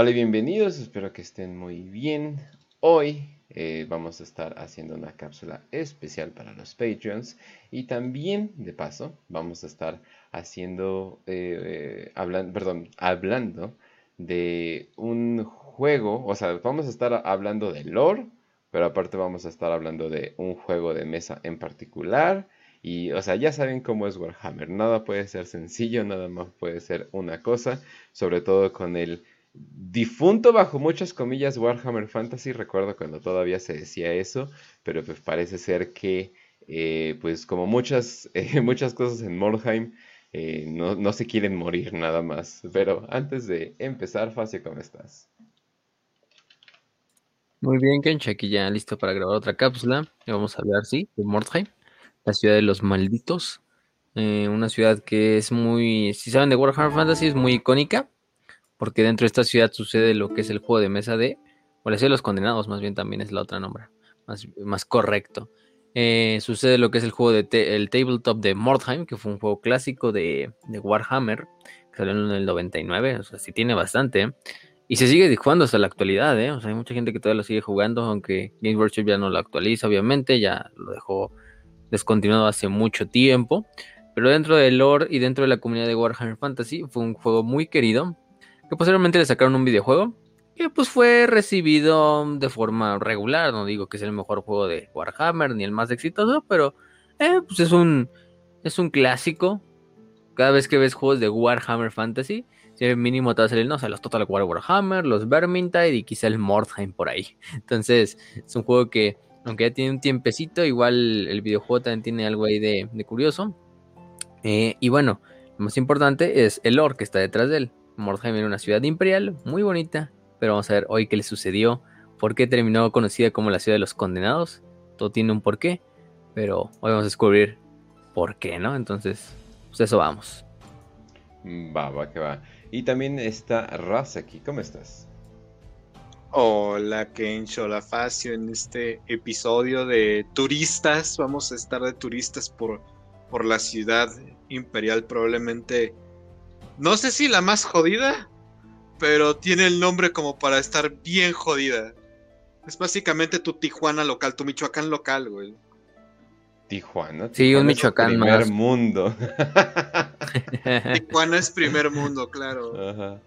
Hola y bienvenidos, espero que estén muy bien. Hoy eh, vamos a estar haciendo una cápsula especial para los Patreons y también, de paso, vamos a estar haciendo, eh, eh, perdón, hablando de un juego, o sea, vamos a estar hablando de lore, pero aparte vamos a estar hablando de un juego de mesa en particular. Y, o sea, ya saben cómo es Warhammer. Nada puede ser sencillo, nada más puede ser una cosa. Sobre todo con el difunto bajo muchas comillas Warhammer Fantasy, recuerdo cuando todavía se decía eso, pero pues parece ser que eh, pues como muchas, eh, muchas cosas en Mordheim eh, no, se quieren morir nada más. Pero antes de empezar, Facio, ¿cómo estás? Muy bien, Kench, aquí ya listo para grabar otra cápsula. Vamos a hablar, sí, de Mordheim, la ciudad de los malditos. una ciudad que es muy, si saben de Warhammer Fantasy, es muy icónica porque dentro de esta ciudad sucede lo que es el juego de mesa de, o la ciudad de los condenados, más bien también es la otra nombre, más, más correcto. Eh, sucede lo que es el juego de el tabletop de Mordheim, que fue un juego clásico de, Warhammer, que salió en el 99, o sea, sí tiene bastante. Y se sigue jugando hasta la actualidad, ¿eh? O sea, hay mucha gente que todavía lo sigue jugando, aunque Game Workshop ya no lo actualiza, obviamente, ya lo dejó descontinuado hace mucho tiempo. Pero dentro del lore y dentro de la comunidad de Warhammer Fantasy fue un juego muy querido, que posteriormente le sacaron un videojuego que pues fue recibido de forma regular, no digo que sea el mejor juego de Warhammer ni el más exitoso, pero eh, pues es un es un clásico. Cada vez que ves juegos de Warhammer Fantasy, mínimo te va a salir, no o los Total War Warhammer, los Vermintide y quizá el Mordheim por ahí. Entonces, es un juego que, aunque ya tiene un tiempecito, igual el videojuego también tiene algo ahí de, curioso. Eh, y bueno, lo más importante es el lore que está detrás de él. Mordheim era una ciudad imperial muy bonita, pero vamos a ver hoy qué le sucedió, por qué terminó conocida como la ciudad de los condenados. Todo tiene un porqué, pero hoy vamos a descubrir por qué, ¿no? Entonces, pues eso vamos. Va, va, que va. Y también está Raz aquí, ¿cómo estás? Hola Kencho, hola Facio, en este episodio de turistas, vamos a estar de turistas por, por la ciudad imperial, probablemente no sé si la más jodida, pero tiene el nombre como para estar bien jodida. Es básicamente tu Tijuana local, tu Michoacán local, güey. Tijuana. Sí, un Michoacán primer mundo. Tijuana es primer mundo, claro. Ajá.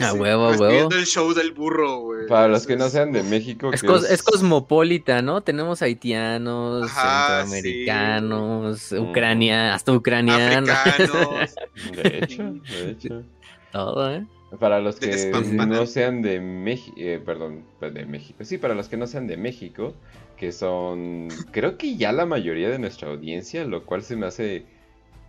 A huevo, huevo. el show del burro, güey. Para los que no sean de México. Es, es... cosmopolita, ¿no? Tenemos haitianos, centroamericanos, mm. Ucrania, hasta ucranianos. de hecho, de hecho. Todo, ¿eh? Para los que no sean de México, eh, perdón, pues de México. Sí, para los que no sean de México, que son, creo que ya la mayoría de nuestra audiencia, lo cual se me hace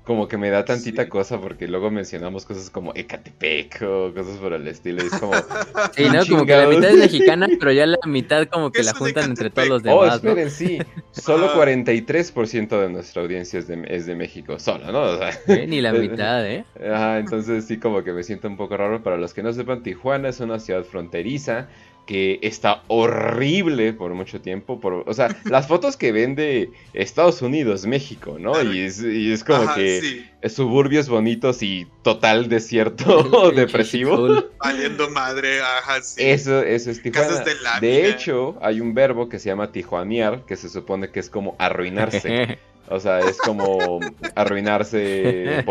como que me da tantita cosa porque luego mencionamos cosas como Ecatepec o cosas por el estilo. Y es como. Sí, ¿no? Como que la mitad es mexicana, pero ya la mitad como que la juntan entre todos los demás. Oh, esperen, sí. Solo 43% de nuestra audiencia es de, es de México, solo, ¿no? O sea, ni la mitad, ¿eh? Ajá, entonces sí, como que me siento un poco raro. Para los que no sepan, Tijuana es una ciudad fronteriza que está horrible por mucho tiempo. Por, o sea, las fotos que ven de Estados Unidos, México, ¿no? Y es, como que es suburbios bonitos y total desierto depresivo. Valiendo madre, ajá, sí. Eso, eso es Tijuana. De, hecho, hay un verbo que se llama tijuanear, que se supone que es como arruinarse. O sea, es como arruinarse,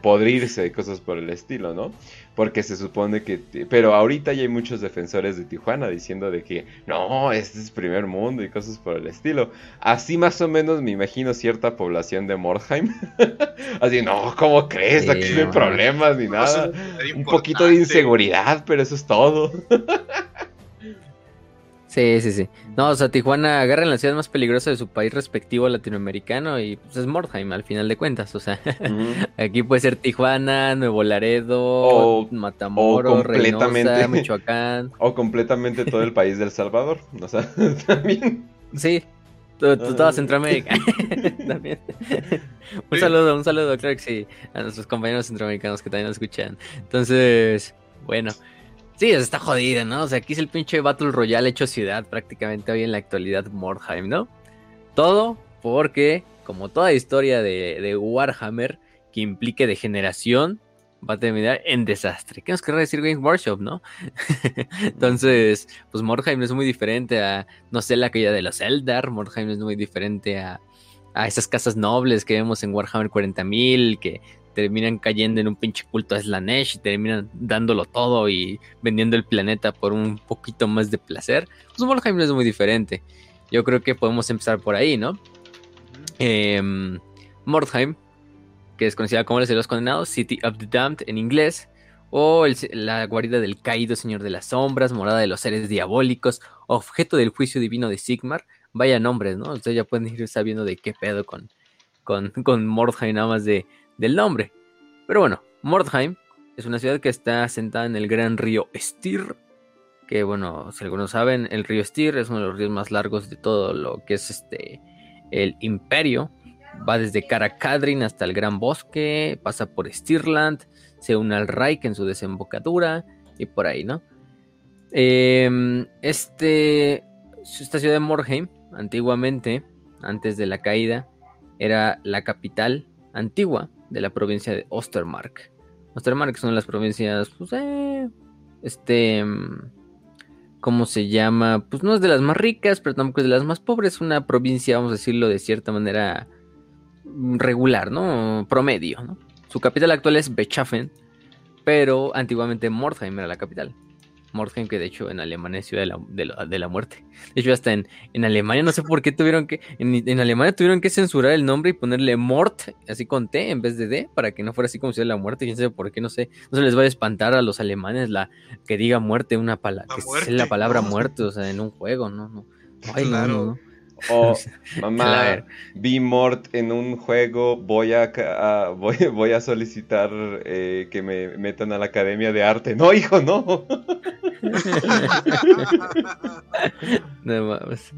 podrirse, cosas por el estilo, ¿no? Porque se supone que... Pero ahorita ya hay muchos defensores de Tijuana diciendo de que no, este es primer mundo y cosas por el estilo. Así más o menos me imagino cierta población de Mordheim. Así, no, ¿cómo crees? Aquí no hay problemas ni nada. Un poquito de inseguridad, pero eso es todo. Sí, sí, sí. No, o sea, Tijuana agarra en la ciudad más peligrosa de su país respectivo latinoamericano y pues es Mordheim al final de cuentas. O sea, aquí puede ser Tijuana, Nuevo Laredo, o, Matamoros, Reynosa, Michoacán. O completamente todo el país del Salvador. O sea, también. Sí, toda Centroamérica. también. un saludo, un saludo, claro que sí, a nuestros compañeros centroamericanos que también nos escuchan. Entonces, bueno. Sí, está jodida, ¿no? O sea, aquí es el pinche Battle Royale hecho ciudad prácticamente hoy en la actualidad Mordheim, ¿no? Todo porque, como toda historia de, Warhammer que implique degeneración, va a terminar en desastre. ¿Qué nos querrá decir Games Workshop, no? Entonces, pues Mordheim es muy diferente a, no sé, la caída de los Eldar. Mordheim es muy diferente a, a esas casas nobles que vemos en Warhammer 40.000, que terminan cayendo en un pinche culto a Slanesh y terminan dándolo todo y vendiendo el planeta por un poquito más de placer. Pues Mordheim es muy diferente. Yo creo que podemos empezar por ahí, ¿no? Em, Mordheim, que es conocida como el de los condenados, City of the Damned en inglés, o la guarida del caído Señor de las Sombras, morada de los seres diabólicos, objeto del juicio divino de Sigmar. Vaya nombres, ¿no? Ustedes ya pueden ir sabiendo de qué pedo con, con, con Mordheim, nada más de, del nombre. Pero bueno, Mordheim es una ciudad que está asentada en el gran río Styr. Que bueno, si algunos saben, el río Styr es uno de los ríos más largos de todo lo que es este el imperio. Va desde Karakadrin hasta el Gran Bosque, pasa por Stirland, se une al Reich en su desembocadura y por ahí, ¿no? Em, este, esta ciudad de Morheim, antiguamente, antes de la caída, era la capital antigua de la provincia de Ostermark. Ostermark son las provincias, pues, eh, este, ¿cómo se llama? Pues no es de las más ricas, pero tampoco es de las más pobres. Una provincia, vamos a decirlo de cierta manera regular, ¿no? Promedio, ¿no? Su capital actual es Bechafen, pero antiguamente Mordheim era la capital. Mordheim, que de hecho en Alemania es ciudad de la, muerte. De hecho, hasta en, en, Alemania, no sé por qué tuvieron que. En, Alemania tuvieron que censurar el nombre y ponerle Mort, así con T en vez de D, para que no fuera así como ciudad de la muerte. Quién sabe por qué, no sé. No se les va a espantar a los alemanes la que diga muerte, una palabra. Que la palabra muerte, o sea, en un juego, ¿no? no. Ay, no, no. O, mamá, vi Mort en un juego, voy a, voy, voy, a solicitar eh, que me metan a la Academia de Arte. No, hijo, no. no mames.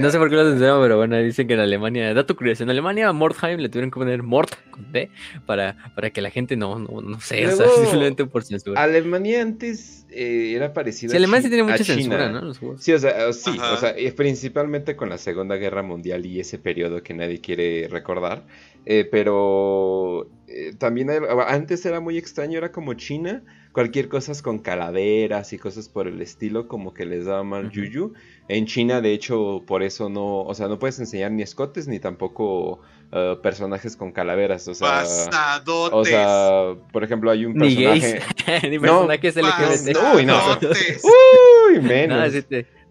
No sé por qué lo censuramos, pero bueno, dicen que en Alemania, dato curioso, en Alemania a Mordheim le tuvieron que poner Mort con T para, para que la gente no, no, no sé, o sea, simplemente por censura. Alemania antes eh, era parecido sí, Alemania sí tiene mucha censura, ¿no? Sí, o sea, sí, o sea, principalmente con la Segunda Guerra Mundial y ese periodo que nadie quiere recordar, eh, pero eh, también antes era muy extraño, era como China, cualquier cosa con calaveras y cosas por el estilo, como que les daba mal yuyu. En China, de hecho, por eso no, o sea, no puedes enseñar ni escotes ni tampoco uh, personajes con calaveras, o sea, o sea, por ejemplo, hay un personaje, ni, ni personajes no, LGBT. Uy, no, uy, menos,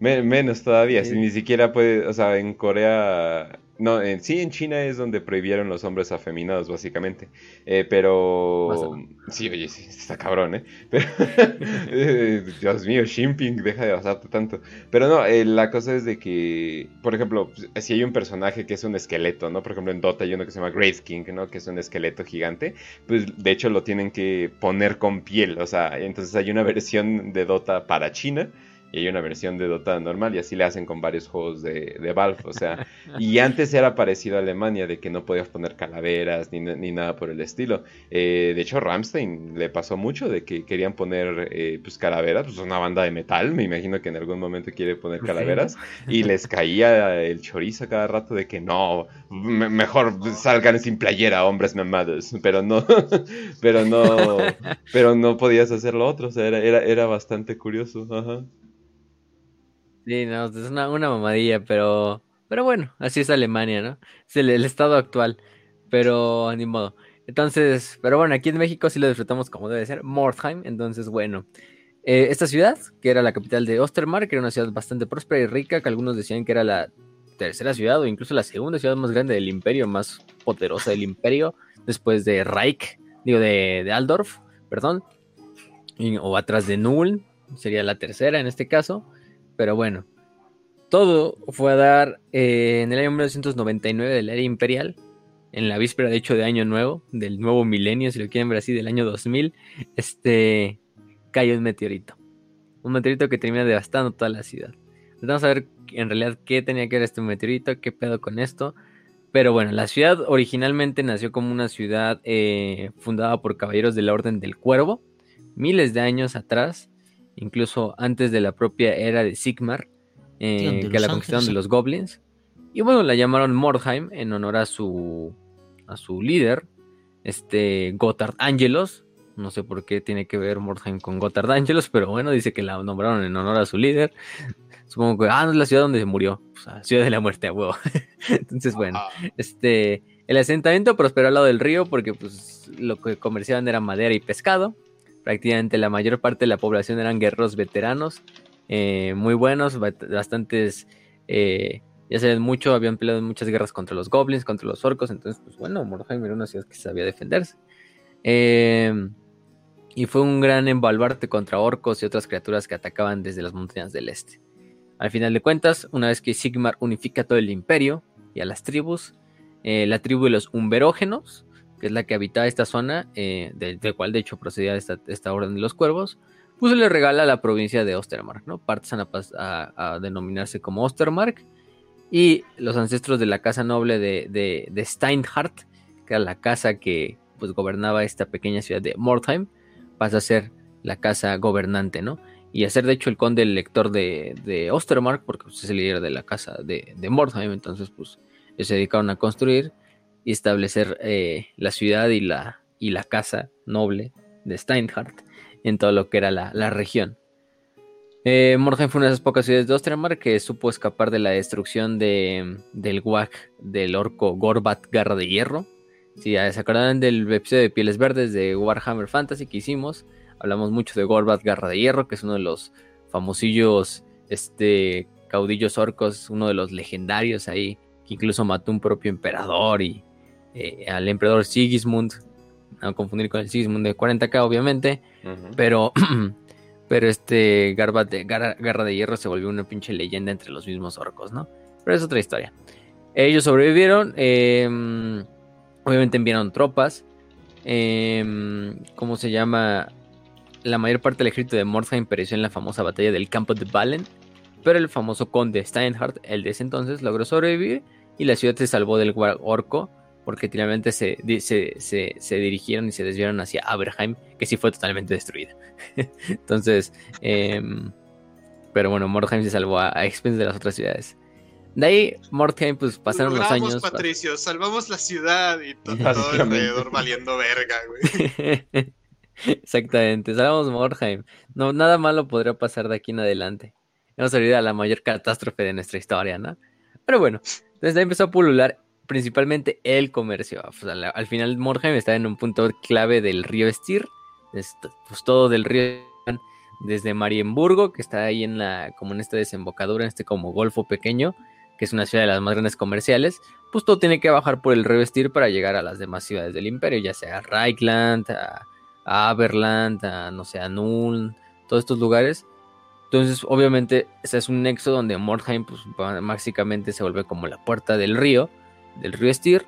menos todavía, si ni siquiera puede, o sea, en Corea no, en, sí, en China es donde prohibieron los hombres afeminados, básicamente. Eh, pero. Sí, oye, sí, está cabrón, ¿eh? Pero... Dios mío, Shimping, deja de basarte tanto. Pero no, eh, la cosa es de que, por ejemplo, si hay un personaje que es un esqueleto, ¿no? Por ejemplo, en Dota hay uno que se llama Grace King, ¿no? Que es un esqueleto gigante. Pues de hecho lo tienen que poner con piel. O sea, entonces hay una versión de Dota para China y hay una versión de Dota normal y así le hacen con varios juegos de, de Valve, o sea, y antes era parecido a Alemania de que no podías poner calaveras ni, ni nada por el estilo. Eh, de hecho, Ramstein le pasó mucho de que querían poner eh, pues calaveras, pues una banda de metal, me imagino que en algún momento quiere poner calaveras y les caía el chorizo cada rato de que no, mejor salgan sin playera, hombres mamados, pero no, pero no, pero no podías hacer lo otro, o sea, era, era, era bastante curioso, ajá. Sí, no, es una, mamadilla, pero, pero bueno, así es Alemania, ¿no? Es el, estado actual, pero ni modo. Entonces, pero bueno, aquí en México sí lo disfrutamos como debe ser, Mordheim, entonces bueno. Eh, esta ciudad, que era la capital de Ostermark, que era una ciudad bastante próspera y rica, que algunos decían que era la tercera ciudad o incluso la segunda ciudad más grande del imperio, más poderosa del imperio, después de Reich, digo, de, de Aldorf, perdón, o atrás de Null, sería la tercera en este caso. Pero bueno, todo fue a dar eh, en el año 1999 de la era imperial, en la víspera de hecho de Año Nuevo, del nuevo milenio, si lo quieren ver así, del año 2000, este, cayó un meteorito. Un meteorito que termina devastando toda la ciudad. Vamos a ver en realidad qué tenía que ver este meteorito, qué pedo con esto. Pero bueno, la ciudad originalmente nació como una ciudad eh, fundada por caballeros de la Orden del Cuervo, miles de años atrás incluso antes de la propia era de Sigmar, eh, que la conquistaron de los goblins. Y bueno, la llamaron Mordheim en honor a su, a su líder, este Gotthard Angelos, No sé por qué tiene que ver Mordheim con Gotthard Angelos, pero bueno, dice que la nombraron en honor a su líder. Supongo que, ah, no es la ciudad donde se murió. O sea, ciudad de la muerte, a huevo. Entonces, bueno, este, el asentamiento prosperó al lado del río porque, pues, lo que comerciaban era madera y pescado. Prácticamente la mayor parte de la población eran guerreros veteranos, eh, muy buenos, bastantes, eh, ya saben mucho, habían peleado en muchas guerras contra los goblins, contra los orcos, entonces, pues bueno, Mordheim era una ciudad que sabía defenderse. Em, y fue un gran embaluarte contra orcos y otras criaturas que atacaban desde las montañas del este. Al final de cuentas, una vez que Sigmar unifica todo el imperio y a las tribus, eh, la tribu de los umberógenos, que es la que habitaba esta zona, eh, del, cual de hecho procedía esta, orden de los cuervos, pues le regala la provincia de Ostermark, ¿no? Parten a, denominarse como Ostermark. Y los ancestros de la casa noble de, de, Steinhardt, que era la casa que pues gobernaba esta pequeña ciudad de Mordheim, pasa a ser la casa gobernante, ¿no? Y a ser de hecho el conde elector de, de Ostermark, porque pues, es el líder de la casa de, de Mordheim, entonces pues se dedicaron a construir y establecer eh, la ciudad y la, y la casa noble de Steinhardt en todo lo que era la, región. Eh, fue una de esas pocas ciudades de Ostermark que supo escapar de la destrucción de, del Wag del orco Gorbat Garra de Hierro. Si se acordarán del episodio de Pieles Verdes de Warhammer Fantasy que hicimos, hablamos mucho de Gorbat Garra de Hierro, que es uno de los famosillos este, caudillos orcos, uno de los legendarios ahí, que incluso mató un propio emperador y eh, al emperador Sigismund, no confundir con el Sigismund de 40k obviamente, pero, pero este Garba de, Garra, de Hierro se volvió una pinche leyenda entre los mismos orcos, ¿no? Pero es otra historia. Ellos sobrevivieron, em, obviamente enviaron tropas, em, ¿cómo se llama? La mayor parte del ejército de Mordheim pereció en la famosa batalla del campo de Valen, pero el famoso conde Steinhardt, el de ese entonces, logró sobrevivir y la ciudad se salvó del orco porque finalmente se, se, dirigieron y se desviaron hacia Aberheim, que sí fue totalmente destruida. Entonces, em, pero bueno, Mordheim se salvó a, a de las otras ciudades. De ahí, Mordheim, pues pasaron los años. Patricio, salvamos la ciudad y todo, alrededor valiendo verga, güey. Exactamente, salvamos Mordheim. No, nada malo podría pasar de aquí en adelante. Hemos salido a la mayor catástrofe de nuestra historia, ¿no? Pero bueno, desde ahí empezó a pulular principalmente el comercio. al final Mordheim está en un punto clave del río Estir, pues todo del río desde Marienburgo, que está ahí en la, como en esta desembocadura, en este como golfo pequeño, que es una ciudad de las más grandes comerciales, pues todo tiene que bajar por el río Estir para llegar a las demás ciudades del imperio, ya sea Reichland, a, Aberland, a no sé, a todos estos lugares. Entonces, obviamente, ese es un nexo donde Mordheim, pues básicamente se vuelve como la puerta del río, del río Styr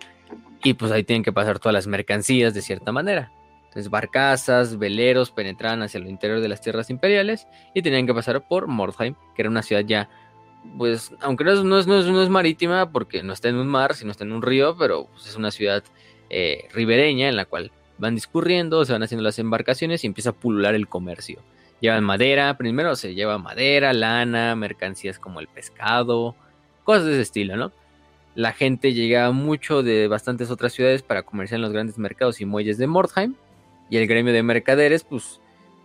y pues ahí tienen que pasar todas las mercancías de cierta manera. Entonces barcazas, veleros penetraban hacia el interior de las tierras imperiales y tenían que pasar por Mordheim, que era una ciudad ya, pues, aunque no es, no es, no es, marítima porque no está en un mar, sino está en un río, pero pues, es una ciudad eh, ribereña en la cual van discurriendo, se van haciendo las embarcaciones y empieza a pulular el comercio. Llevan madera, primero se lleva madera, lana, mercancías como el pescado, cosas de ese estilo, ¿no? La gente llegaba mucho de bastantes otras ciudades para comerciar en los grandes mercados y muelles de Mordheim. Y el gremio de mercaderes, pues,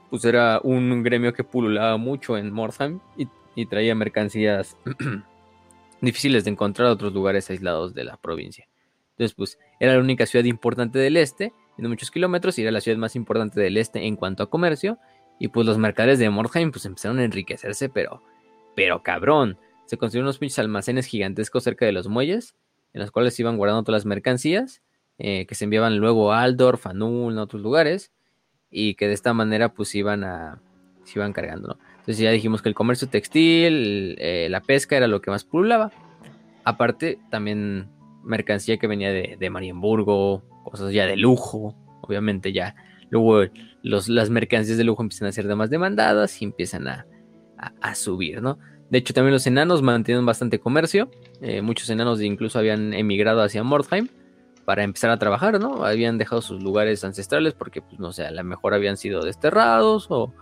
pues era un gremio que pululaba mucho en Mordheim y, traía mercancías difíciles de encontrar a otros lugares aislados de la provincia. Entonces, pues, era la única ciudad importante del este, de muchos kilómetros, y era la ciudad más importante del este en cuanto a comercio. Y pues los mercaderes de Mordheim, pues empezaron a enriquecerse, pero, pero cabrón se construyeron unos pinches almacenes gigantescos cerca de los muelles, en los cuales se iban guardando todas las mercancías, eh, que se enviaban luego a Aldorf, a Null, a otros lugares, y que de esta manera pues iban a, se iban cargando, ¿no? Entonces ya dijimos que el comercio textil, eh, la pesca era lo que más pululaba. Aparte, también mercancía que venía de, Marienburgo, cosas ya de lujo, obviamente ya. Luego los, las mercancías de lujo empiezan a ser de más demandadas y empiezan a, a subir, ¿no? De hecho, también los enanos mantienen bastante comercio. Eh, muchos enanos incluso habían emigrado hacia Mordheim para empezar a trabajar, ¿no? Habían dejado sus lugares ancestrales porque, pues, no sé, a lo mejor habían sido desterrados o,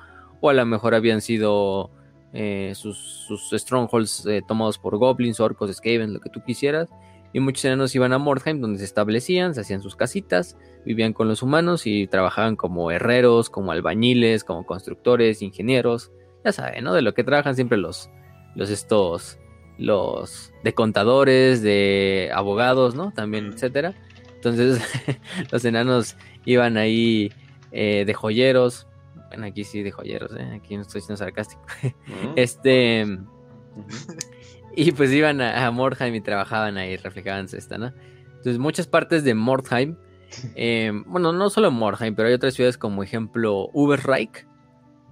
a lo mejor habían sido eh, sus, strongholds eh, tomados por goblins, orcos, skavens, lo que tú quisieras. y muchos enanos iban a Mordheim donde se establecían, se hacían sus casitas, vivían con los humanos y trabajaban como herreros, como albañiles, como constructores, ingenieros, ya saben, ¿no? De lo que trabajan siempre los, los estos, los de contadores, de abogados, ¿no? También, etcétera. Entonces, los enanos iban ahí eh, de joyeros. Bueno, aquí sí de joyeros, ¿eh? Aquí no estoy siendo sarcástico. Este. Y pues iban a, a Mordheim y trabajaban ahí, reflejaban esta, ¿no? Entonces, muchas partes de Mordheim. eh, bueno, no solo Mordheim, pero hay otras ciudades como ejemplo Uberreich.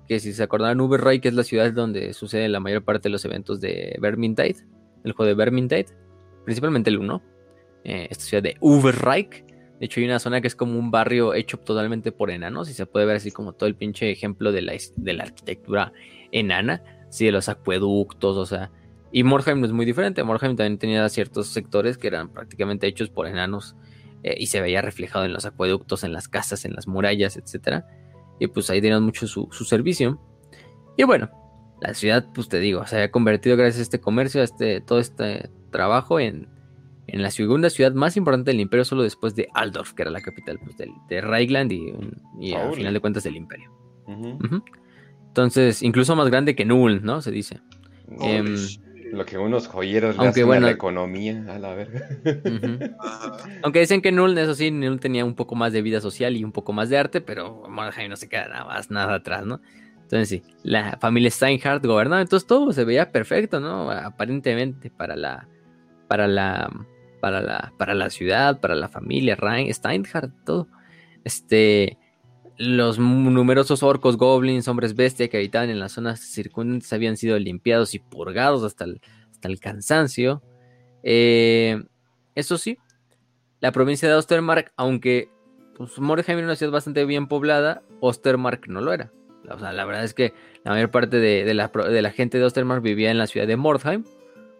Que si se acordarán, Uberreich es la ciudad donde sucede la mayor parte de los eventos de Vermintide. El juego de Vermintide. Principalmente el 1. eh, esta ciudad de Uberreich. De hecho, hay una zona que es como un barrio hecho totalmente por enanos. Y se puede ver así como todo el pinche ejemplo de la, de la arquitectura enana. Sí, de los acueductos, o sea. Y Mordheim no es muy diferente. Mordheim también tenía ciertos sectores que eran prácticamente hechos por enanos. eh, y se veía reflejado en los acueductos, en las casas, en las murallas, etcétera. Y pues ahí tenían mucho su, su servicio. Y bueno, la ciudad, pues te digo, se había convertido gracias a este comercio, a este, todo este trabajo en, en la segunda ciudad más importante del imperio, solo después de Aldorf, que era la capital pues, de Reichland y, y al final de cuentas del imperio. Entonces, incluso más grande que Null, ¿no? Se dice. Shit. Lo que unos joyeros le hacen a bueno- la economía, a la verga. Aunque dicen que Null, eso sí, Null tenía un poco más de vida social y un poco más de arte, pero Mordheim no se queda nada más, nada atrás, ¿no? Entonces sí, la familia Steinhardt gobernaba, entonces todo se veía perfecto, ¿no? Aparentemente para la, para la, para la, para la ciudad, para la familia Rein- Steinhardt, todo. Este, los numerosos orcos, goblins, hombres bestia que habitaban en las zonas circundantes habían sido limpiados y purgados hasta el, hasta el cansancio. Eh, eso sí, la provincia de Ostermark, aunque pues, Mordheim era una ciudad bastante bien poblada, Ostermark no lo era. O sea, la verdad es que la mayor parte de, de la, de la gente de Ostermark vivía en la ciudad de Mordheim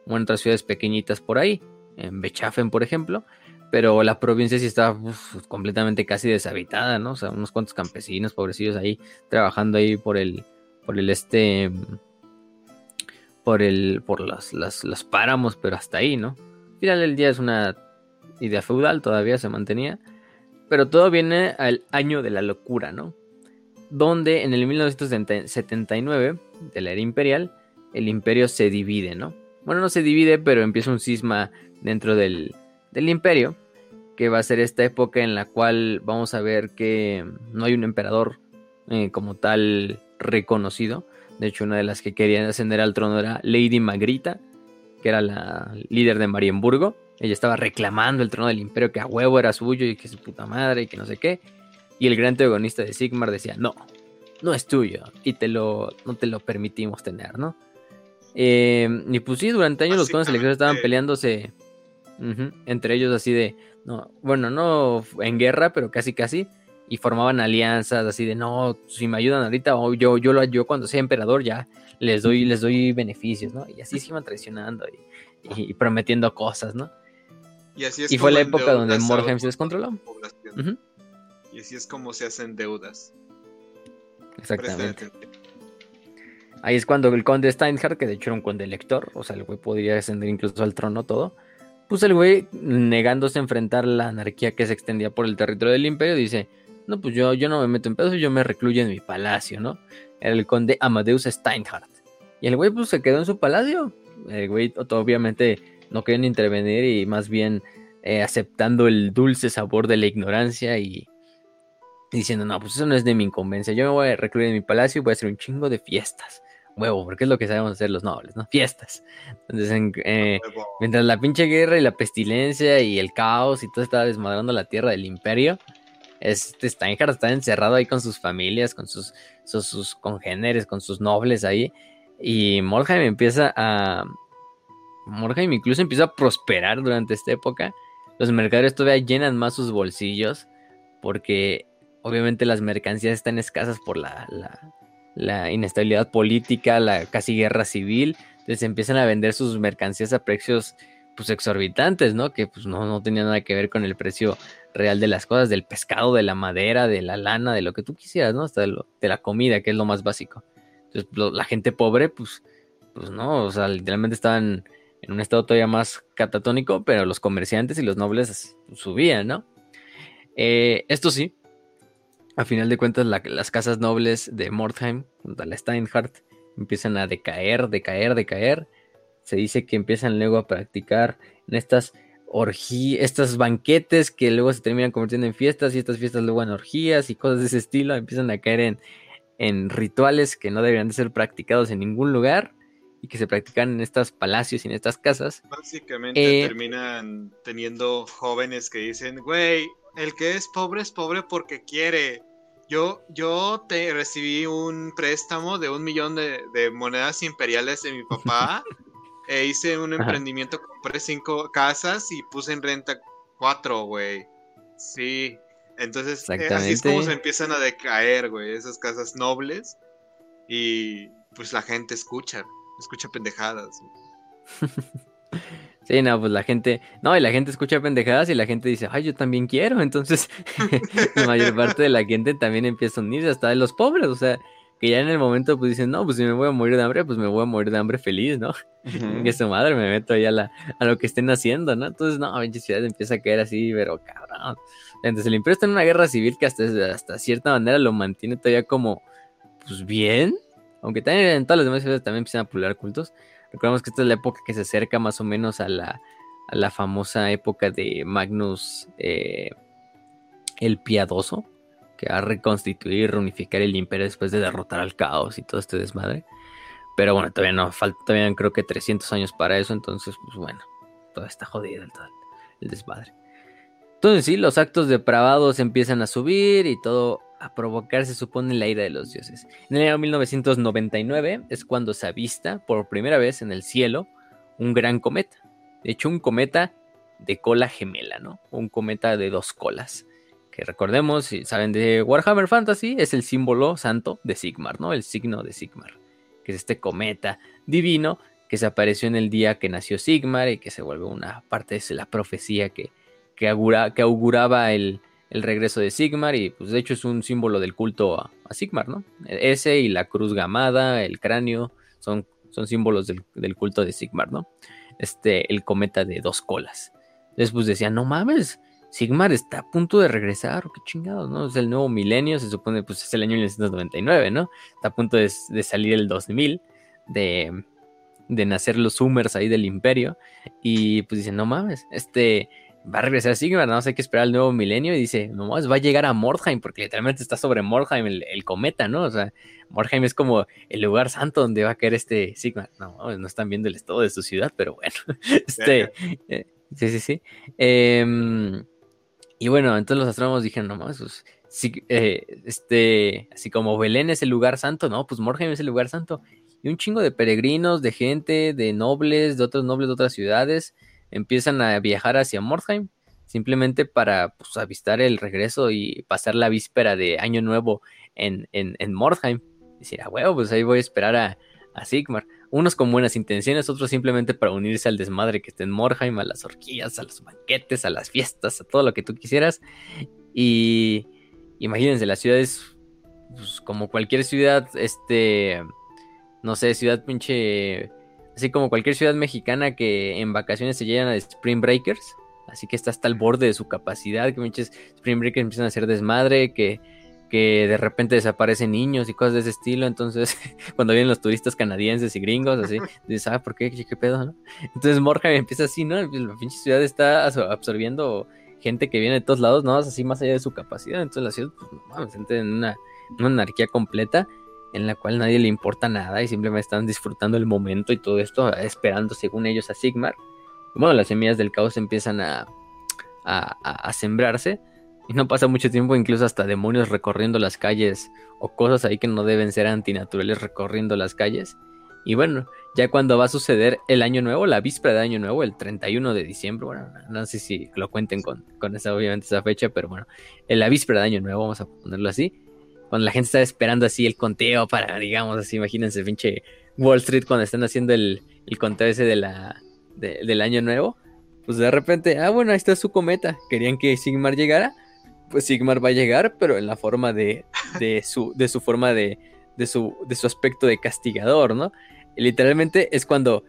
o en otras ciudades pequeñitas por ahí, en Bechafen, por ejemplo. Pero la provincia sí uf, completamente casi deshabitada, ¿no? O sea, unos cuantos campesinos, pobrecillos ahí, trabajando ahí por el, por el este, por el, por las, las, los páramos, pero hasta ahí, ¿no? Al final del día es una idea feudal, todavía se mantenía. Pero todo viene al año de la locura, ¿no? Donde en el 1979, de la era imperial, el imperio se divide, ¿no? Bueno, no se divide, pero empieza un cisma dentro del, del imperio, que va a ser esta época en la cual vamos a ver que no hay un emperador eh, como tal reconocido. De hecho, una de las que querían ascender al trono era Lady Magrita, que era la líder de Marienburgo. Ella estaba reclamando el trono del imperio que a huevo era suyo y que su puta madre y que no sé qué. Y el gran antagonista de Sigmar decía, no, no es tuyo y te lo, no te lo permitimos tener, ¿no? Eh, y pues sí, durante años los condes electores estaban peleándose entre ellos así de, no, bueno, no en guerra, pero casi casi. Y formaban alianzas así de, no, si me ayudan ahorita, o yo, yo, lo, yo cuando sea emperador ya les doy, les doy beneficios, ¿no? Y así se iban traicionando y, y prometiendo cosas, ¿no? Y, así es Y fue la época donde un se descontroló. Y así es como se hacen deudas. Exactamente. Ahí es cuando el conde Steinhardt, que de hecho era un conde elector, o sea, el güey podría ascender incluso al trono todo, pues el güey, negándose a enfrentar la anarquía que se extendía por el territorio del imperio, dice, no, pues yo, yo no me meto en pedos, yo me recluyo en mi palacio, ¿no? El conde Amadeus Steinhardt. Y el güey pues se quedó en su palacio. El güey obviamente no querían intervenir y más bien eh, aceptando el dulce sabor de la ignorancia y diciendo, no, pues eso no es de mi incumbencia, yo me voy a recluir en mi palacio y voy a hacer un chingo de fiestas. Huevo, porque es lo que sabemos hacer los nobles, ¿no? Fiestas. Entonces, en- eh, mientras la pinche guerra y la pestilencia y el caos y todo estaba desmadrando la tierra del imperio, este Steinhardt está encerrado ahí con sus familias, con sus, sus, sus congéneres, con sus nobles ahí. Y Mordheim empieza a. Mordheim incluso empieza a prosperar durante esta época. Los mercaderes todavía llenan más sus bolsillos porque obviamente las mercancías están escasas por la, la- la inestabilidad política, la casi guerra civil. Entonces empiezan a vender sus mercancías a precios pues exorbitantes, ¿no? Que pues no, no tenía nada que ver con el precio real de las cosas, del pescado, de la madera, de la lana, de lo que tú quisieras, ¿no? Hasta de, de la comida, que es lo más básico. Entonces la gente pobre, pues, pues no, o sea, literalmente estaban en un estado todavía más catatónico, pero los comerciantes y los nobles subían, ¿no? Eh, esto sí, a final de cuentas las casas nobles de Mordheim, junto a la Steinhardt, empiezan a decaer, decaer, decaer. Se dice que empiezan luego a practicar en estas orgías, estos banquetes que luego se terminan convirtiendo en fiestas y estas fiestas luego en orgías y cosas de ese estilo, empiezan a caer en, en rituales que no deberían de ser practicados en ningún lugar y que se practican en estos palacios y en estas casas. Básicamente eh, terminan teniendo jóvenes que dicen, güey, el que es pobre es pobre porque quiere. Yo, yo te recibí un préstamo de un millón de, monedas imperiales de mi papá. e hice un emprendimiento, compré cinco casas y puse en renta cuatro, güey. Sí. Entonces, eh, así es como se empiezan a decaer, güey, esas casas nobles. Y pues la gente escucha, escucha pendejadas. Sí, no, pues la gente, no, y la gente escucha pendejadas y la gente dice, ay, yo también quiero. Entonces, la mayor parte de la gente también empieza a unirse, hasta de los pobres, o sea, que ya en el momento pues dicen, no, pues si me voy a morir de hambre, pues me voy a morir de hambre feliz, ¿no? que su madre me meto ahí a, la, a lo que estén haciendo, ¿no? Entonces, no, pinche ciudad empieza a caer así, pero cabrón. Entonces, el imperio está en una guerra civil que hasta, hasta cierta manera lo mantiene todavía como, pues bien, aunque también en todas las demás ciudades también empiezan a pular cultos. Recordemos que esta es la época que se acerca más o menos a la, a la famosa época de Magnus eh, el Piadoso, que va a reconstituir reunificar el imperio después de derrotar al caos y todo este desmadre. Pero bueno, todavía no falta, todavía creo que 300 años para eso, entonces, pues bueno, todo está jodido el, el desmadre. Entonces sí, los actos depravados empiezan a subir y todo a provocar, se supone, la ira de los dioses. En el año 1999 es cuando se avista por primera vez en el cielo un gran cometa. De hecho, un cometa de cola gemela, ¿no? Un cometa de dos colas. Que recordemos, si saben de Warhammer Fantasy, es el símbolo santo de Sigmar, ¿no? El signo de Sigmar. Que es este cometa divino que se apareció en el día que nació Sigmar y que se vuelve una parte de la profecía que, que auguraba el, el regreso de Sigmar y pues de hecho es un símbolo del culto a, Sigmar, ¿no? Ese y la cruz gamada, el cráneo, son, son símbolos del, culto de Sigmar, ¿no? Este, el cometa de dos colas. Después decían, no mames, Sigmar está a punto de regresar, qué chingados, ¿no? Es el nuevo milenio, se supone, pues es el año 1999, ¿no? Está a punto de, salir el 2000, de, de nacer los Summers ahí del imperio, y pues dicen, no mames, este, va a regresar Sigmar, no hay que esperar al nuevo milenio y dice, no más, va a llegar a Mordheim, porque literalmente está sobre Mordheim el, cometa, ¿no? O sea, Mordheim es como el lugar santo donde va a caer este Sigmar. No, no están viendo el estado de su ciudad, pero bueno. este, eh, sí, sí, sí. Em, y bueno, entonces los astrónomos dijeron, no más, pues, eh, este, así como Belén es el lugar santo, no, pues Mordheim es el lugar santo. Y un chingo de peregrinos, de gente, de nobles, de otros nobles de otras ciudades, empiezan a viajar hacia Mordheim, simplemente para pues, avistar el regreso y pasar la víspera de Año Nuevo en, en, en Mordheim. Decir, ah, huevo, pues ahí voy a esperar a, Sigmar. Unos con buenas intenciones, otros simplemente para unirse al desmadre que está en Mordheim, a las orgías, a los banquetes, a las fiestas, a todo lo que tú quisieras. Y imagínense, la ciudad es pues, como cualquier ciudad, este, no sé, ciudad pinche Así como cualquier ciudad mexicana que en vacaciones se llenan a Spring Breakers. Así que está hasta el borde de su capacidad. Que muchos Spring Breakers empiezan a hacer desmadre. Que, que de repente desaparecen niños y cosas de ese estilo. Entonces, cuando vienen los turistas canadienses y gringos, así, dices, ah, ¿por qué? ¿Qué, pedo? ¿no? Entonces, Morgan empieza así, ¿no? La pinche ciudad está absorbiendo gente que viene de todos lados, ¿no? Así más allá de su capacidad. Entonces, la ciudad, pues, no en una, una anarquía completa en la cual nadie le importa nada y simplemente están disfrutando el momento y todo esto, esperando según ellos a Sigmar. bueno, las semillas del caos empiezan a, a, sembrarse y no pasa mucho tiempo, incluso hasta demonios recorriendo las calles o cosas ahí que no deben ser antinaturales recorriendo las calles. Y bueno, ya cuando va a suceder el año nuevo, la víspera de año nuevo, el 31 de diciembre, bueno, no sé si lo cuenten con, con esa, obviamente esa fecha, pero bueno, en la víspera de año nuevo, vamos a ponerlo así, cuando la gente está esperando así el conteo para, digamos así, imagínense, pinche Wall Street cuando están haciendo el, conteo ese de la, del año nuevo, pues de repente, ah, bueno, ahí está su cometa, querían que Sigmar llegara, pues Sigmar va a llegar, pero en la forma de, de, su, de su forma de, de, su, de su aspecto de castigador, ¿no? literalmente es cuando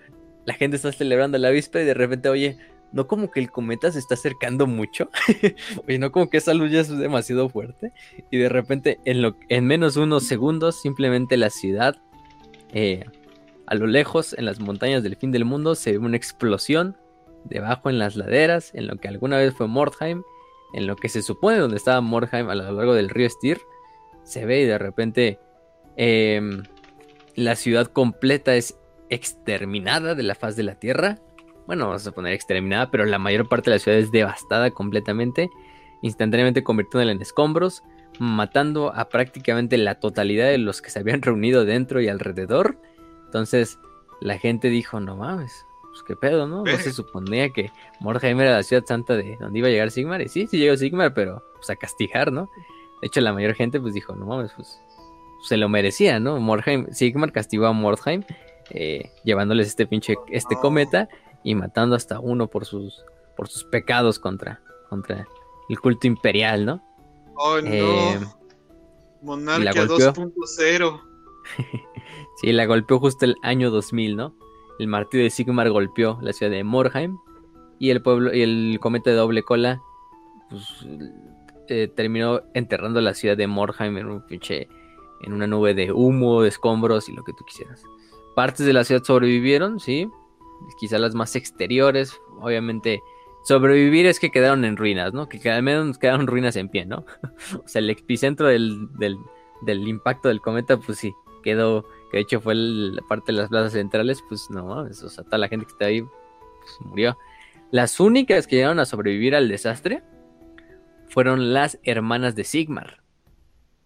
la gente está celebrando la víspera y de repente, oye, no como que el cometa se está acercando mucho. Oye, no como que esa luz ya es demasiado fuerte. Y de repente, en, lo, en menos unos segundos, simplemente la ciudad, eh, a lo lejos, en las montañas del fin del mundo, se ve una explosión. Debajo en las laderas, en lo que alguna vez fue Mordheim, en lo que se supone donde estaba Mordheim a lo largo del río Styr, se ve y de repente em, la ciudad completa es exterminada de la faz de la tierra bueno, vamos a poner exterminada, pero la mayor parte de la ciudad es devastada completamente, instantáneamente convirtiéndola en escombros, matando a prácticamente la totalidad de los que se habían reunido dentro y alrededor. Entonces la gente dijo, no mames, pues qué pedo, ¿no? No se suponía que Mordheim era la ciudad santa de donde iba a llegar Sigmar, y sí, sí llegó Sigmar, pero pues a castigar, ¿no? De hecho, la mayor gente pues dijo, no mames, pues se lo merecía, ¿no? Mordheim, Sigmar castigó a Mordheim, eh, llevándoles este pinche, este cometa, y matando hasta uno por sus, por sus pecados contra, contra el culto imperial, ¿no? Oh, no. Eh, Monarquía 2.0. sí, la golpeó justo el año 2000, ¿no? El martillo de Sigmar golpeó la ciudad de Morheim y el pueblo y el cometa de doble cola pues, eh, terminó enterrando la ciudad de Morheim en un pinche en una nube de humo, de escombros y lo que tú quisieras. Partes de la ciudad sobrevivieron, sí, quizá las más exteriores, obviamente sobrevivir es que quedaron en ruinas, ¿no? Que al menos quedaron ruinas en pie, ¿no? o sea, el epicentro del, del, impacto del cometa, pues sí, quedó, que de hecho fue la parte de las plazas centrales, pues no, o sea, toda la gente que está ahí pues, murió. Las únicas que llegaron a sobrevivir al desastre fueron las hermanas de Sigmar.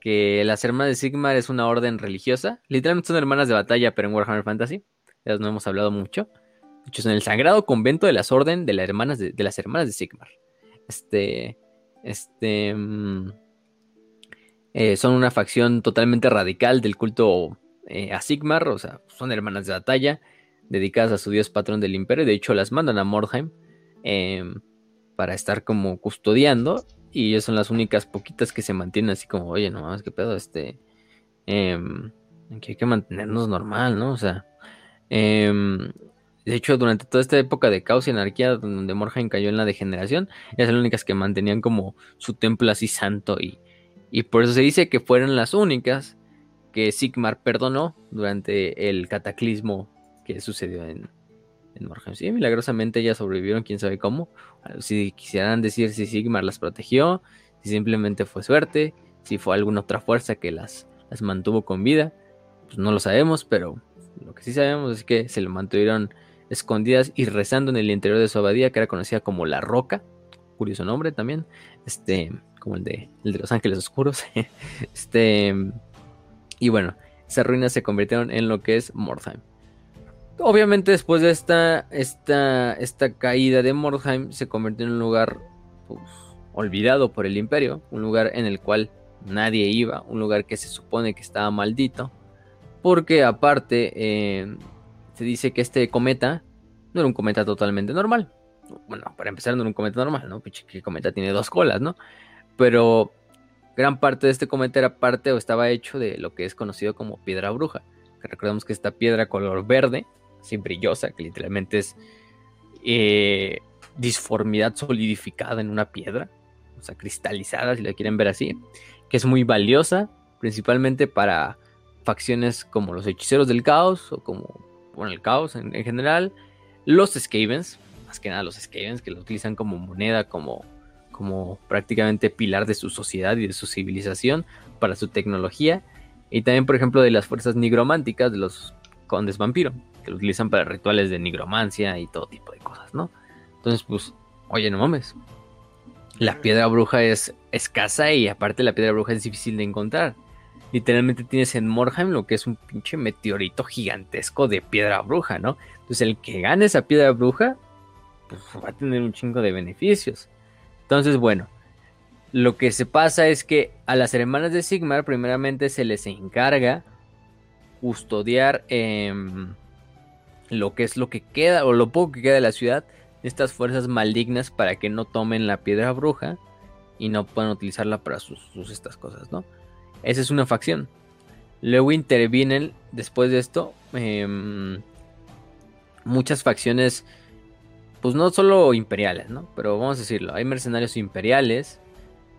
Que las hermanas de Sigmar es una orden religiosa. Literalmente son hermanas de batalla, pero en Warhammer Fantasy. Ya no hemos hablado mucho en el Sagrado Convento de las Orden de las Hermanas de, las Hermanas de Sigmar. Este. Este. Mm, eh, son una facción totalmente radical del culto eh, a Sigmar. O sea, son hermanas de batalla. Dedicadas a su dios patrón del imperio. De hecho, las mandan a Mordheim. Em, para estar como custodiando. Y ellas son las únicas poquitas que se mantienen así como, oye, no mames, qué pedo, este. Em, que hay que mantenernos normal, ¿no? O sea. Eh, de hecho, durante toda esta época de caos y anarquía, donde Morhaime cayó en la degeneración, eran las únicas que mantenían como su templo así santo. Y, y por eso se dice que fueron las únicas que Sigmar perdonó durante el cataclismo que sucedió en, en Morhaime. Sí, milagrosamente ellas sobrevivieron, quién sabe cómo. Si quisieran decir si Sigmar las protegió, si simplemente fue suerte, si fue alguna otra fuerza que las, las mantuvo con vida, pues no lo sabemos, pero lo que sí sabemos es que se lo mantuvieron escondidas y rezando en el interior de su abadía, que era conocida como La Roca, curioso nombre también, este, como el de, el de los Ángeles Oscuros, este, y bueno, esas ruinas se convirtieron en lo que es Mordheim. Obviamente después de esta, esta, esta caída de Mordheim se convirtió en un lugar pues, olvidado por el imperio, un lugar en el cual nadie iba, un lugar que se supone que estaba maldito, porque aparte eh, se dice que este cometa no era un cometa totalmente normal. Bueno, para empezar no era un cometa normal, ¿no? Que cometa tiene dos colas, ¿no? Pero gran parte de este cometa era parte o estaba hecho de lo que es conocido como piedra bruja. Que recordemos que esta piedra color verde, así brillosa, que literalmente es eh, disformidad solidificada en una piedra, o sea, cristalizada, si la quieren ver así, que es muy valiosa, principalmente para facciones como los hechiceros del caos o como bueno, el caos en, general, los Skavens, más que nada los Skavens, que lo utilizan como moneda, como, como prácticamente pilar de su sociedad y de su civilización para su tecnología, y también, por ejemplo, de las fuerzas nigrománticas de los condes vampiro, que lo utilizan para rituales de nigromancia y todo tipo de cosas, ¿no? Entonces, pues, oye, no mames. La piedra bruja es escasa y aparte la piedra bruja es difícil de encontrar literalmente tienes en Morheim lo que es un pinche meteorito gigantesco de piedra bruja, ¿no? Entonces el que gane esa piedra bruja, pues va a tener un chingo de beneficios. Entonces, bueno, lo que se pasa es que a las hermanas de Sigmar primeramente se les encarga custodiar em, lo que es lo que queda o lo poco que queda de la ciudad, estas fuerzas malignas para que no tomen la piedra bruja y no puedan utilizarla para sus estas cosas, ¿no? Esa es una facción. Luego intervienen, después de esto, eh, muchas facciones, pues no solo imperiales, ¿no? Pero vamos a decirlo, hay mercenarios imperiales.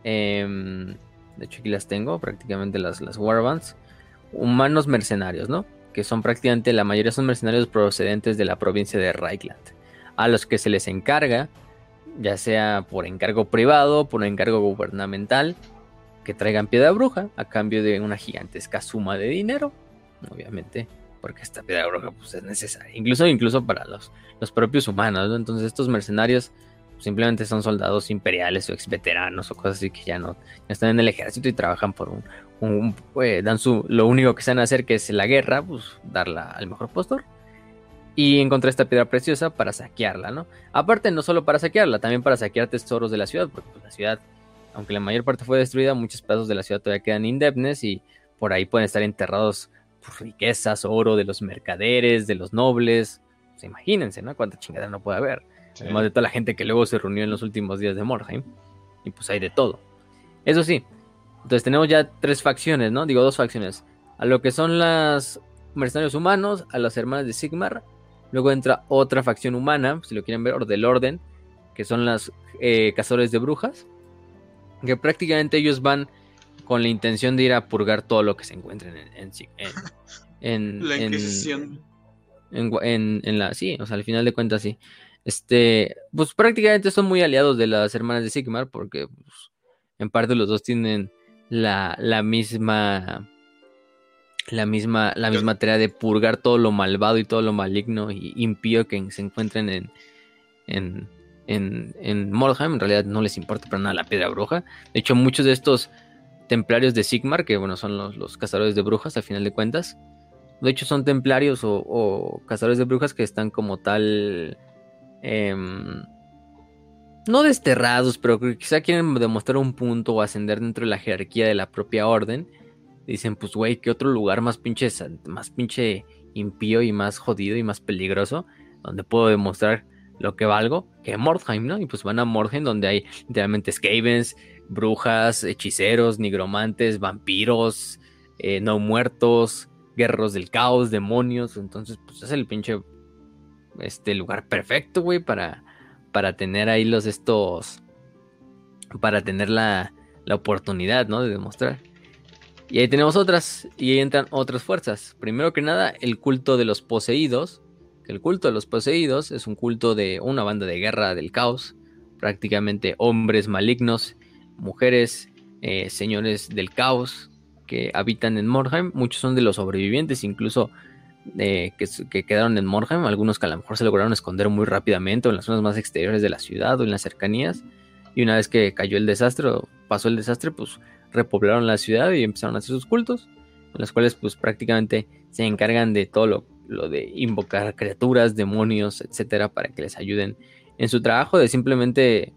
Em, de hecho, aquí las tengo, prácticamente las, las Warbands. Humanos mercenarios, ¿no? Que son prácticamente, la mayoría son mercenarios procedentes de la provincia de Reichland. A los que se les encarga, ya sea por encargo privado, por encargo gubernamental, que traigan piedra bruja a cambio de una gigantesca suma de dinero. Obviamente, porque esta piedra bruja pues, es necesaria. Incluso, incluso para los, los propios humanos. Entonces, estos mercenarios simplemente son soldados imperiales o ex veteranos o cosas así que ya no están en el ejército y trabajan por un, pues, dan su lo único que saben hacer que es la guerra pues darla al mejor postor y encontrar esta piedra preciosa para saquearla no aparte no solo para saquearla también para saquear tesoros de la ciudad porque pues, la ciudad aunque la mayor parte fue destruida muchos pedazos de la ciudad todavía quedan indemnes y por ahí pueden estar enterrados pues, riquezas oro de los mercaderes de los nobles pues, imagínense no cuánta chingada no puede haber Además de toda la gente que luego se reunió en los últimos días de Mordheim. Y pues hay de todo. Eso sí, entonces tenemos ya tres facciones, ¿no? Digo, dos facciones. A lo que son las mercenarios humanos, a las hermanas de Sigmar. Luego entra otra facción humana, si lo quieren ver, del orden, que son las eh, cazadores de brujas. Que prácticamente ellos van con la intención de ir a purgar todo lo que se encuentren en, en, la Inquisición. En, en, la, sí, o sea, al final de cuentas sí. Este, pues prácticamente son muy aliados de las hermanas de Sigmar porque pues, en parte los dos tienen la, la misma la misma la misma tarea de purgar todo lo malvado y todo lo maligno y impío que se encuentren en en, en, en Mordheim. En realidad no les importa para nada la piedra bruja. De hecho, muchos de estos templarios de Sigmar, que bueno, son los, cazadores de brujas al final de cuentas, de hecho son templarios o, o cazadores de brujas que están como tal Em, no desterrados, pero quizá quieren demostrar un punto o ascender dentro de la jerarquía de la propia orden. Dicen, pues, güey, ¿qué otro lugar más pinche, más pinche impío y más jodido y más peligroso? Donde puedo demostrar lo que valgo, que Mordheim, ¿no? Y pues van a Mordheim, donde hay literalmente Skavens, brujas, hechiceros, nigromantes, vampiros, eh, no muertos, guerreros del caos, demonios. Entonces, pues es el pinche este lugar perfecto, güey, para, para tener ahí los estos, para tener la, la oportunidad, ¿no? De demostrar. Y ahí tenemos otras, y ahí entran otras fuerzas. Primero que nada, el culto de los poseídos. El culto de los poseídos es un culto de una banda de guerra del caos. Prácticamente hombres malignos, mujeres, eh, señores del caos que habitan en Morheim. Muchos son de los sobrevivientes, incluso que, quedaron en Morheim, algunos que a lo mejor se lograron esconder muy rápidamente o en las zonas más exteriores de la ciudad o en las cercanías. Y una vez que cayó el desastre pasó el desastre, pues repoblaron la ciudad y empezaron a hacer sus cultos, en los cuales pues prácticamente se encargan de todo lo, lo de invocar criaturas, demonios, etcétera, para que les ayuden en su trabajo de simplemente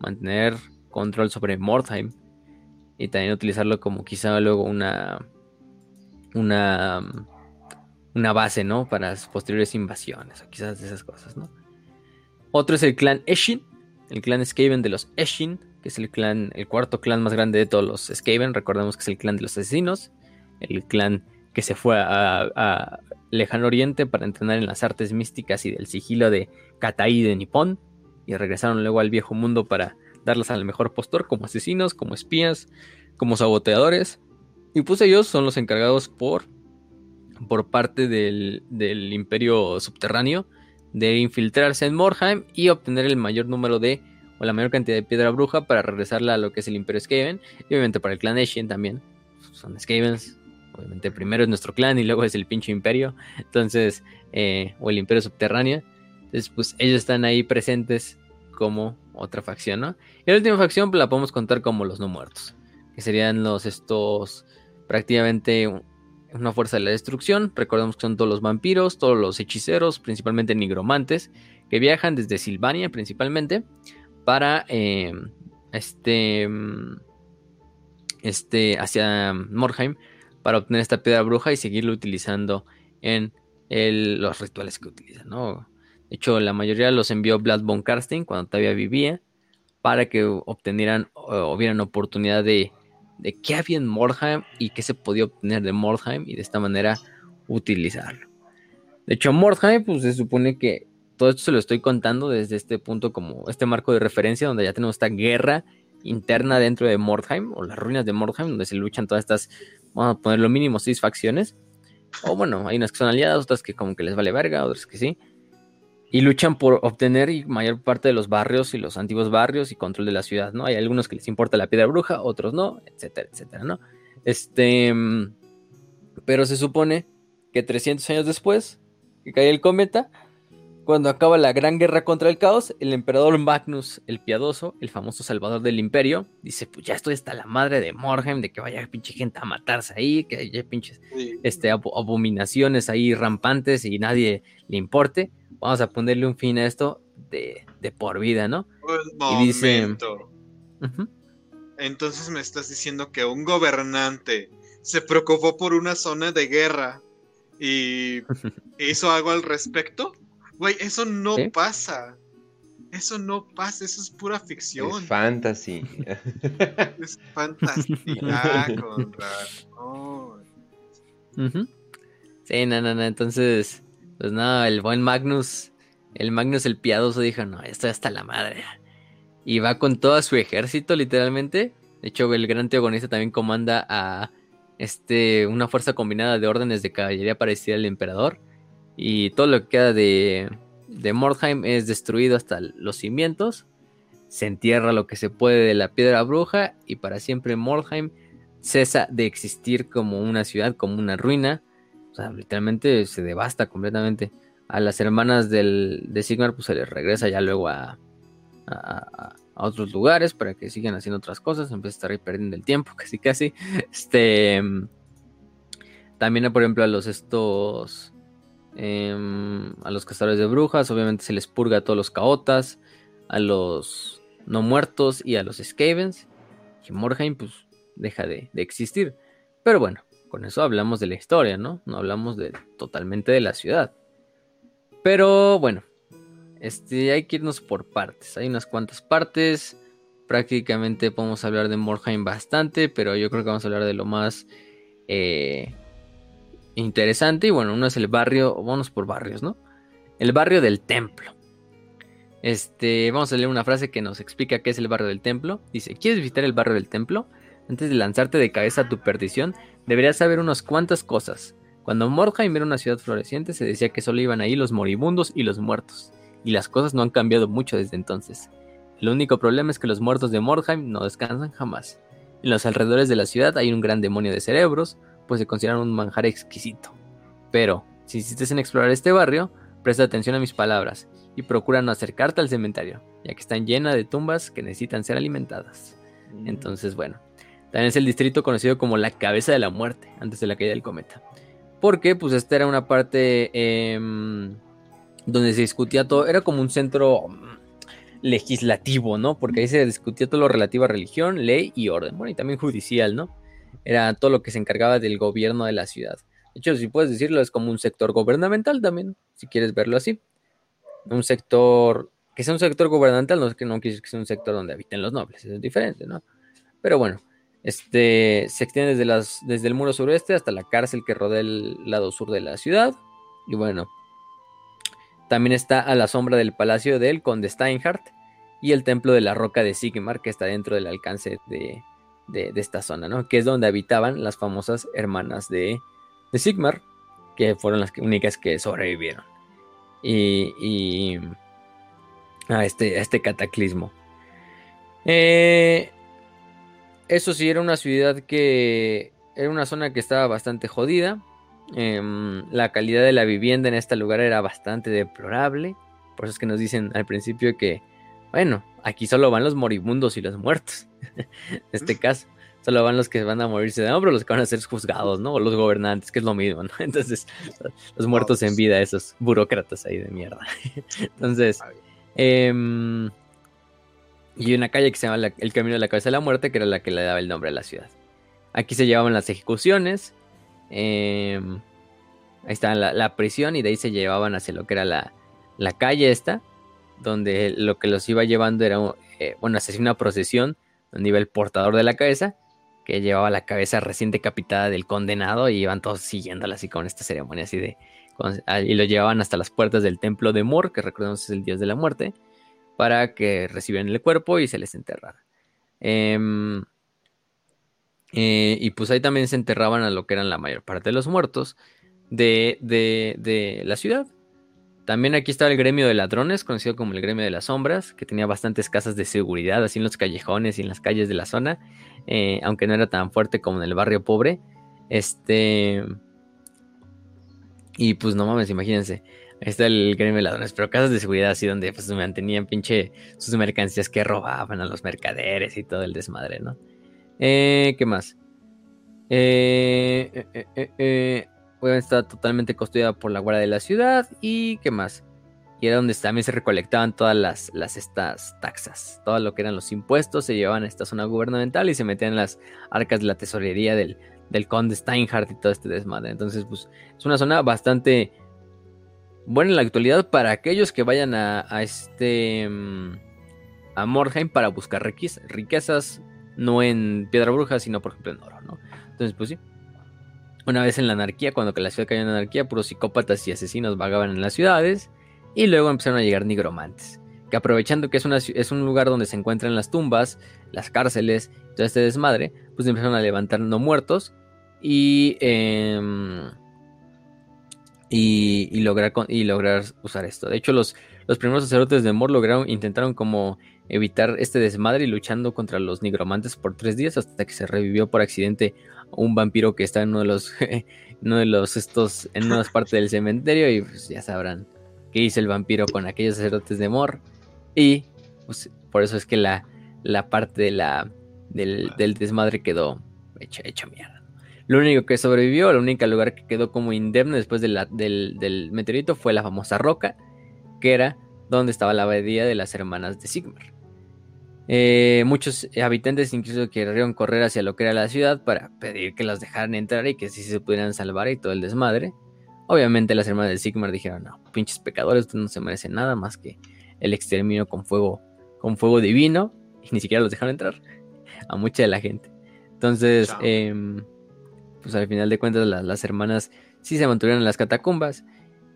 mantener control sobre Mordheim y también utilizarlo como quizá luego una una una base, ¿no? Para posteriores invasiones o quizás esas cosas, ¿no? Otro es el clan Eshin, el clan Skaven de los Eshin, que es el clan, el cuarto clan más grande de todos los Skaven. Recordemos que es el clan de los asesinos, el clan que se fue a, Lejano Oriente para entrenar en las artes místicas y del sigilo de Katai de Nippon. Y regresaron luego al viejo mundo para darles al mejor postor como asesinos, como espías, como saboteadores. Y pues ellos son los encargados por por parte del, imperio subterráneo de infiltrarse en Morheim y obtener el mayor número de o la mayor cantidad de piedra bruja para regresarla a lo que es el imperio Skaven y obviamente para el clan Eshin también son Skavens obviamente primero es nuestro clan y luego es el pinche imperio entonces eh, o el imperio subterráneo entonces pues ellos están ahí presentes como otra facción ¿no? y la última facción pues, la podemos contar como los no muertos que serían los estos prácticamente una fuerza de la destrucción. Recordemos que son todos los vampiros, todos los hechiceros, principalmente nigromantes, que viajan desde Silvania principalmente para eh, este, este, hacia Morheim para obtener esta piedra bruja y seguirlo utilizando en los rituales que utilizan. ¿no? De hecho, la mayoría los envió Vlad von Karstein cuando todavía vivía para que obtenieran o hubieran oportunidad de de qué había en Mordheim y qué se podía obtener de Mordheim y de esta manera utilizarlo. De hecho, Mordheim, pues se supone que todo esto se lo estoy contando desde este punto como este marco de referencia donde ya tenemos esta guerra interna dentro de Mordheim o las ruinas de Mordheim donde se luchan todas estas, vamos a poner lo mínimo seis facciones. O bueno, hay unas que son aliadas, otras que como que les vale verga, otras que sí. Y luchan por obtener mayor parte de los barrios y los antiguos barrios y control de la ciudad, ¿no? Hay algunos que les importa la piedra bruja, otros no, etcétera, etcétera, ¿no? Este... Pero se supone que 300 años después, que cae el cometa, cuando acaba la gran guerra contra el caos, el emperador Magnus el Piadoso, el famoso salvador del imperio, dice, pues ya estoy hasta la madre de Morhem, de que vaya pinche gente a matarse ahí, que haya pinches este, abominaciones ahí rampantes y nadie le importe. Vamos a ponerle un fin a esto de, por vida, ¿no? y dice... Entonces me estás diciendo que un gobernante se preocupó por una zona de guerra y hizo algo al respecto. Güey, eso no pasa. Eso no pasa, eso es pura ficción. Es fantasy. es fantasía, con razón. Sí, no, no, no. Entonces, pues nada, el buen Magnus, el Magnus el piadoso dijo, no, esto ya está la madre. Y va con todo su ejército, literalmente. De hecho, el gran teogonista también comanda a este, una fuerza combinada de órdenes de caballería parecida al emperador. Y todo lo que queda de, de Mordheim es destruido hasta los cimientos. Se entierra lo que se puede de la piedra bruja y para siempre Mordheim cesa de existir como una ciudad, como una ruina. O sea, literalmente se devasta completamente. A las hermanas del, de Sigmar pues se les regresa ya luego a, a, otros lugares para que sigan haciendo otras cosas. Vez de estar ahí perdiendo el tiempo, casi casi. Este... También, por ejemplo, a los estos Em, a los cazadores de brujas, obviamente se les purga a todos los caotas, a los no muertos y a los Skavens. Y Morheim pues deja de, existir. Pero bueno, con eso hablamos de la historia, ¿no? No hablamos de, totalmente de la ciudad. Pero bueno, este, hay que irnos por partes. Hay unas cuantas partes. Prácticamente podemos hablar de Morheim bastante, pero yo creo que vamos a hablar de lo más eh, interesante. Y bueno, uno es el barrio, vamos por barrios, ¿no? El barrio del templo. Este, vamos a leer una frase que nos explica qué es el barrio del templo. Dice, ¿quieres visitar el barrio del templo? Antes de lanzarte de cabeza a tu perdición, deberías saber unas cuantas cosas. Cuando Mordheim era una ciudad floreciente, se decía que solo iban ahí los moribundos y los muertos. Y las cosas no han cambiado mucho desde entonces. El único problema es que los muertos de Mordheim no descansan jamás. En los alrededores de la ciudad hay un gran demonio de cerebros, pues se consideran un manjar exquisito. Pero, si insistes en explorar este barrio, presta atención a mis palabras y procura no acercarte al cementerio, ya que están llenas de tumbas que necesitan ser alimentadas. Mm. Entonces, bueno, también es el distrito conocido como la cabeza de la muerte, antes de la caída del cometa. Porque, pues, esta era una parte em, donde se discutía todo, era como un centro mm, legislativo, ¿no? Porque ahí se discutía todo lo relativo a religión, ley y orden, bueno, y también judicial, ¿no? Era todo lo que se encargaba del gobierno de la ciudad. De hecho, si puedes decirlo, es como un sector gubernamental también, si quieres verlo así. Un sector, que sea un sector gubernamental, no es que no quiere que sea un sector donde habiten los nobles, es diferente, ¿no? Pero bueno, este se extiende desde, las, desde el muro sureste hasta la cárcel que rodea el lado sur de la ciudad. Y bueno, también está a la sombra del palacio del conde Steinhardt y el templo de la roca de Sigmar, que está dentro del alcance de, de, esta zona, ¿no? Que es donde habitaban las famosas hermanas de, de Sigmar, que fueron las únicas que sobrevivieron. Y, a, este, este cataclismo. Eh, eso sí, era una ciudad que era una zona que estaba bastante jodida. Em, la calidad de la vivienda en este lugar era bastante deplorable. Por eso es que nos dicen al principio que, bueno, aquí solo van los moribundos y los muertos. En este caso, solo van los que van a morirse de hambre, los que van a ser juzgados, ¿no? O los gobernantes, que es lo mismo, ¿no? Entonces, los muertos en vida, esos burócratas ahí de mierda. Entonces, em, y una calle que se llama el Camino de la Cabeza de la Muerte, que era la que le daba el nombre a la ciudad. Aquí se llevaban las ejecuciones. Em, ahí estaba la, prisión y de ahí se llevaban hacia lo que era la, la calle esta, donde lo que los iba llevando era, eh, bueno, hacer una procesión donde iba el portador de la cabeza, que llevaba la cabeza recién decapitada del condenado y iban todos siguiéndola así con esta ceremonia así de, y lo llevaban hasta las puertas del templo de Mor, que recordemos es el dios de la muerte, para que recibieran el cuerpo y se les enterrara. Em, eh, y pues ahí también se enterraban a lo que eran la mayor parte de los muertos de, de, la ciudad. También aquí estaba el gremio de ladrones, conocido como el gremio de las sombras, que tenía bastantes casas de seguridad, así en los callejones y en las calles de la zona, eh, aunque no era tan fuerte como en el barrio pobre. Este. Y pues no mames, imagínense. Ahí está el gremio de ladrones, pero casas de seguridad así donde pues mantenían pinche sus mercancías que robaban a los mercaderes y todo el desmadre, ¿no? Eh, ¿Qué más? Eh, eh, eh está totalmente custodiada por la guardia de la ciudad y ¿qué más? Y era donde también se recolectaban todas las, estas taxas, todo lo que eran los impuestos se llevaban a esta zona gubernamental y se metían en las arcas de la tesorería del, del conde Steinhardt y todo este desmadre. Entonces, pues es una zona bastante buena en la actualidad para aquellos que vayan a, este mm, a Mordheim para buscar riquezas, no en piedra bruja, sino por ejemplo en oro, ¿no? Entonces, pues sí. Una vez en la anarquía, cuando la ciudad cayó en anarquía, puros psicópatas y asesinos vagaban en las ciudades y luego empezaron a llegar nigromantes que aprovechando que es, es un lugar donde se encuentran las tumbas, las cárceles, todo este desmadre, pues empezaron a levantar no muertos y, em, y, lograr, y lograr usar esto. De hecho, los, los primeros sacerdotes de Mor lograron, intentaron como evitar este desmadre y luchando contra los nigromantes por tres días hasta que se revivió por accidente un vampiro que está en uno de los, uno de los estos, en una parte del cementerio y pues ya sabrán qué hizo el vampiro con aquellos sacerdotes de Mor y pues, por eso es que la, la parte de la, del, del desmadre quedó hecha, hecha mierda. Lo único que sobrevivió, el único lugar que quedó como indemne después del, meteorito fue la famosa roca, que era donde estaba la abadía de las hermanas de Sigmar. Eh, muchos habitantes incluso querían correr hacia lo que era la ciudad para pedir que las dejaran entrar y que así se pudieran salvar y todo el desmadre. Obviamente las hermanas de Sigmar dijeron, no, pinches pecadores, ustedes no se merecen nada más que el exterminio con fuego, con fuego divino, y ni siquiera los dejaron entrar a mucha de la gente. Entonces, pues al final de cuentas las, hermanas sí se mantuvieron en las catacumbas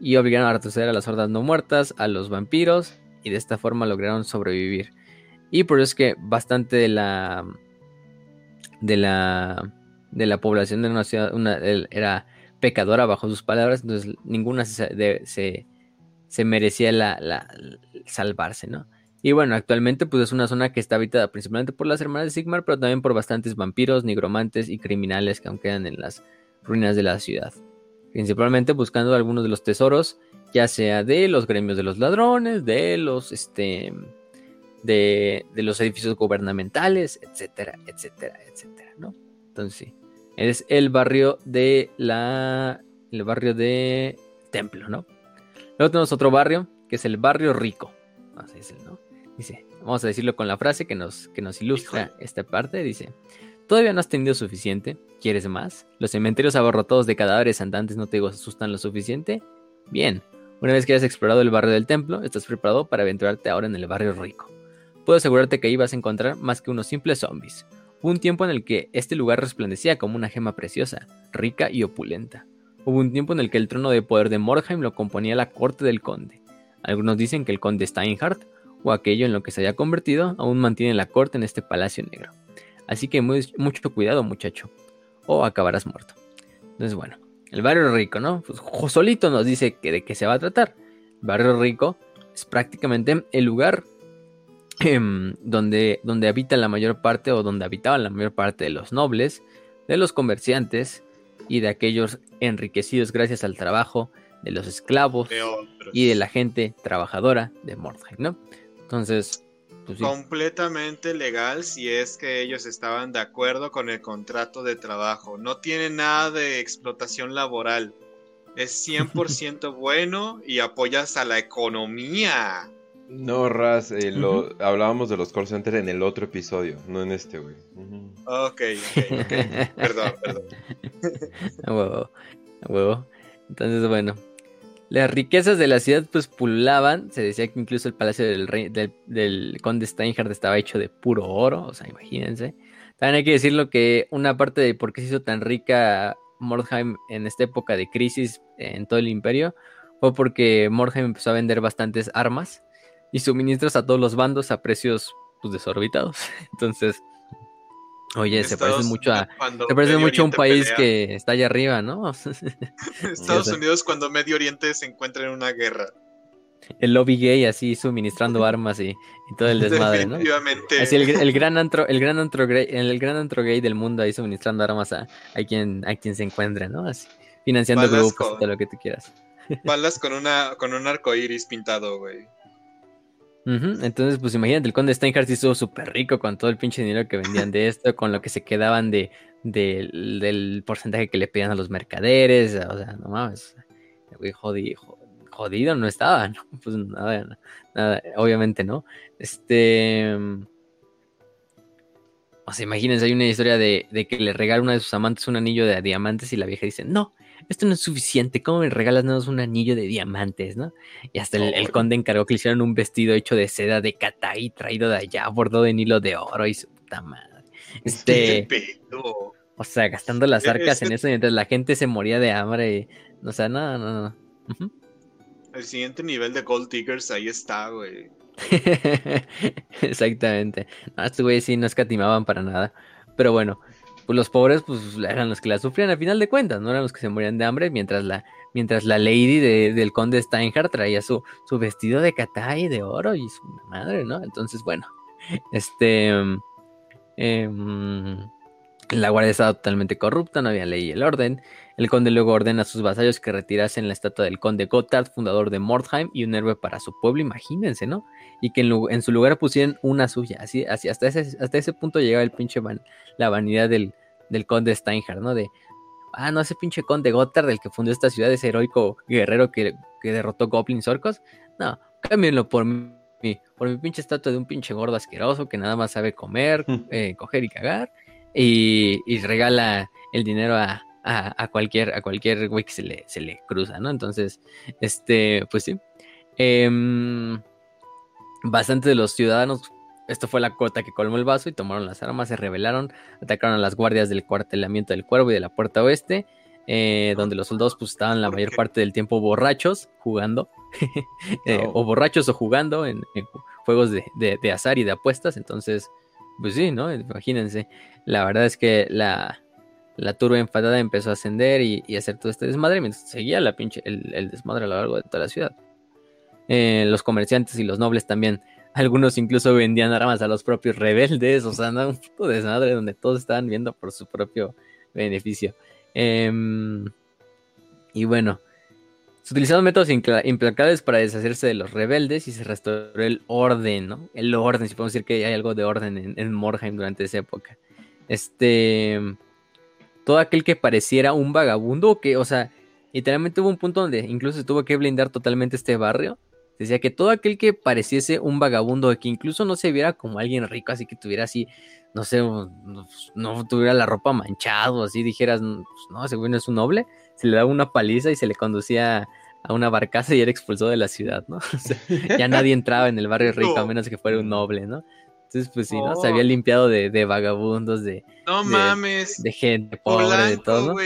y obligaron a retroceder a las hordas no muertas, a los vampiros, y de esta forma lograron sobrevivir. Y por eso es que bastante de la de la de la población de una ciudad era pecadora bajo sus palabras, entonces ninguna se, se, merecía la, la, salvarse, ¿no? Y bueno, actualmente pues es una zona que está habitada principalmente por las hermanas de Sigmar, pero también por bastantes vampiros, nigromantes y criminales que aún quedan en las ruinas de la ciudad. Principalmente buscando algunos de los tesoros, ya sea de los gremios de los ladrones, de los este de, los edificios gubernamentales, etcétera, etcétera, etcétera, ¿no? Entonces sí, es el barrio de la el barrio de Templo, ¿no? Luego tenemos otro barrio que es el barrio rico. Así es ¿no? Dice, vamos a decirlo con la frase que nos, que nos ilustra esta parte. Dice, ¿todavía no has tenido suficiente? ¿Quieres más? ¿Los cementerios abarrotados de cadáveres andantes no te asustan lo suficiente? Bien, una vez que hayas explorado el barrio del templo, estás preparado para aventurarte ahora en el barrio rico. Puedo asegurarte que ahí vas a encontrar más que unos simples zombies. Hubo un tiempo en el que este lugar resplandecía como una gema preciosa, rica y opulenta. Hubo un tiempo en el que el trono de poder de Mordheim lo componía la corte del conde. Algunos dicen que el conde Steinhardt o aquello en lo que se haya convertido aún mantiene la corte en este palacio negro. Así que mucho cuidado muchacho, o acabarás muerto. Entonces bueno, el barrio rico, ¿no? Pues solito nos dice que de qué se va a tratar. Barrio rico es prácticamente el lugar donde, donde habita la mayor parte o donde habitaba la mayor parte de los nobles, de los comerciantes y de aquellos enriquecidos gracias al trabajo de los esclavos y de la gente trabajadora de Mordheim, ¿no? Entonces, pues completamente legal si es que ellos estaban de acuerdo con el contrato de trabajo. No tiene nada de explotación laboral. Es 100% bueno y apoyas a la economía. No, Raz, eh, lo, hablábamos de los call centers en el otro episodio, no en este, güey. Ok, ok, ok. perdón, perdón. a huevo, a huevo. Entonces, bueno, las riquezas de la ciudad pues pululaban, se decía que incluso el palacio del, rey, del, conde Steinhardt estaba hecho de puro oro, o sea, imagínense. También hay que decirlo que una parte de por qué se hizo tan rica Mordheim en esta época de crisis en todo el imperio fue porque Mordheim empezó a vender bastantes armas y suministros a todos los bandos a precios pues, desorbitados. Entonces, oye, se parece mucho a se parece mucho a un país que está allá arriba, ¿no? Estados Unidos cuando Medio Oriente se encuentra en una guerra el lobby gay así suministrando armas y, todo el desmadre, ¿no? Así el, gran antro, el gran antro gay, el gran antro gay del mundo ahí suministrando armas a, quien, a quien se encuentre, ¿no? Así, financiando grupos, todo lo que tú quieras. Balas con una, con un arco iris pintado, güey. Entonces, pues imagínate, el conde Steinhardt estuvo súper rico con todo el pinche dinero que vendían de esto, con lo que se quedaban de, del porcentaje que le pedían a los mercaderes, o sea, no mames, güey, jodido, jodido no estaba, ¿no? Pues nada, nada, obviamente no. Este. O sea, imagínense, hay una historia de, que le regala una de sus amantes un anillo de diamantes y la vieja dice, no, esto no es suficiente, ¿cómo me regalas nada más un anillo de diamantes, no? Y hasta el, conde encargó que le hicieran un vestido hecho de seda de katay traído de allá, bordado en hilo de oro y su puta madre. Este... O sea, gastando las arcas en eso mientras la gente se moría de hambre. Y, o sea, no, no, no. El siguiente nivel de Gold Diggers ahí está, güey. Exactamente. No, estos güeyes sí no escatimaban para nada. Pero bueno, pues los pobres pues eran los que la sufrían a final de cuentas, no eran los que se morían de hambre, mientras la, mientras la lady del conde Steinhardt traía su, su vestido de katay de oro y su madre, ¿no? Entonces, bueno, este... Eh, la guardia estaba totalmente corrupta, no había ley y el orden. El conde luego ordena a sus vasallos que retirasen la estatua del conde Gotthard, fundador de Mordheim y un héroe para su pueblo, imagínense, ¿no? Y que en, su lugar pusieran una suya. Así, así hasta, ese, hasta ese punto llegaba el pinche la vanidad del, conde Steinhardt, ¿no? De, ah, no, ese pinche conde Gotthard, el que fundó esta ciudad, ese heroico guerrero que, derrotó goblins orcos. No, cámbienlo por mí por mi pinche estatua de un pinche gordo asqueroso que nada más sabe comer, eh, coger y cagar y, regala el dinero a, cualquier a cualquier güey que se le, se le cruza, ¿no? Entonces, este, pues sí. Eh, bastante de los ciudadanos, esto fue la cuota que colmó el vaso y tomaron las armas, se rebelaron, atacaron a las guardias del cuartelamiento del cuervo y de la puerta oeste. Eh, donde los soldados pues estaban la mayor parte del tiempo borrachos jugando eh, o borrachos o jugando en, juegos de, de, azar y de apuestas entonces pues sí, ¿no? Imagínense. La verdad es que la, la turba enfadada empezó a ascender y, y, hacer todo este desmadre mientras seguía la pinche, el, desmadre a lo largo de toda la ciudad. Eh, los comerciantes y los nobles también. Algunos incluso vendían armas a los propios rebeldes. O sea, no, un puto desmadre donde todos estaban viendo por su propio beneficio. Em, y bueno, se utilizaron métodos implacables para deshacerse de los rebeldes y se restauró el orden, ¿no? El orden, si podemos decir que hay algo de orden en, en Morheim durante esa época. Este. Todo aquel que pareciera un vagabundo, que, o sea, literalmente hubo un punto donde incluso se tuvo que blindar totalmente este barrio. Decía que todo aquel que pareciese un vagabundo, que incluso no se viera como alguien rico, así que tuviera así, no sé, no, tuviera la ropa manchado, así dijeras, pues, no, no es un noble se le daba una paliza y se le conducía a una barcaza y era expulsado de la ciudad, ¿no? ya nadie entraba en el barrio rico a menos que fuera un noble, ¿no? Entonces, pues sí, ¿no? Se había oh. limpiado de, vagabundos, de. No mames. De gente pobre, de todo.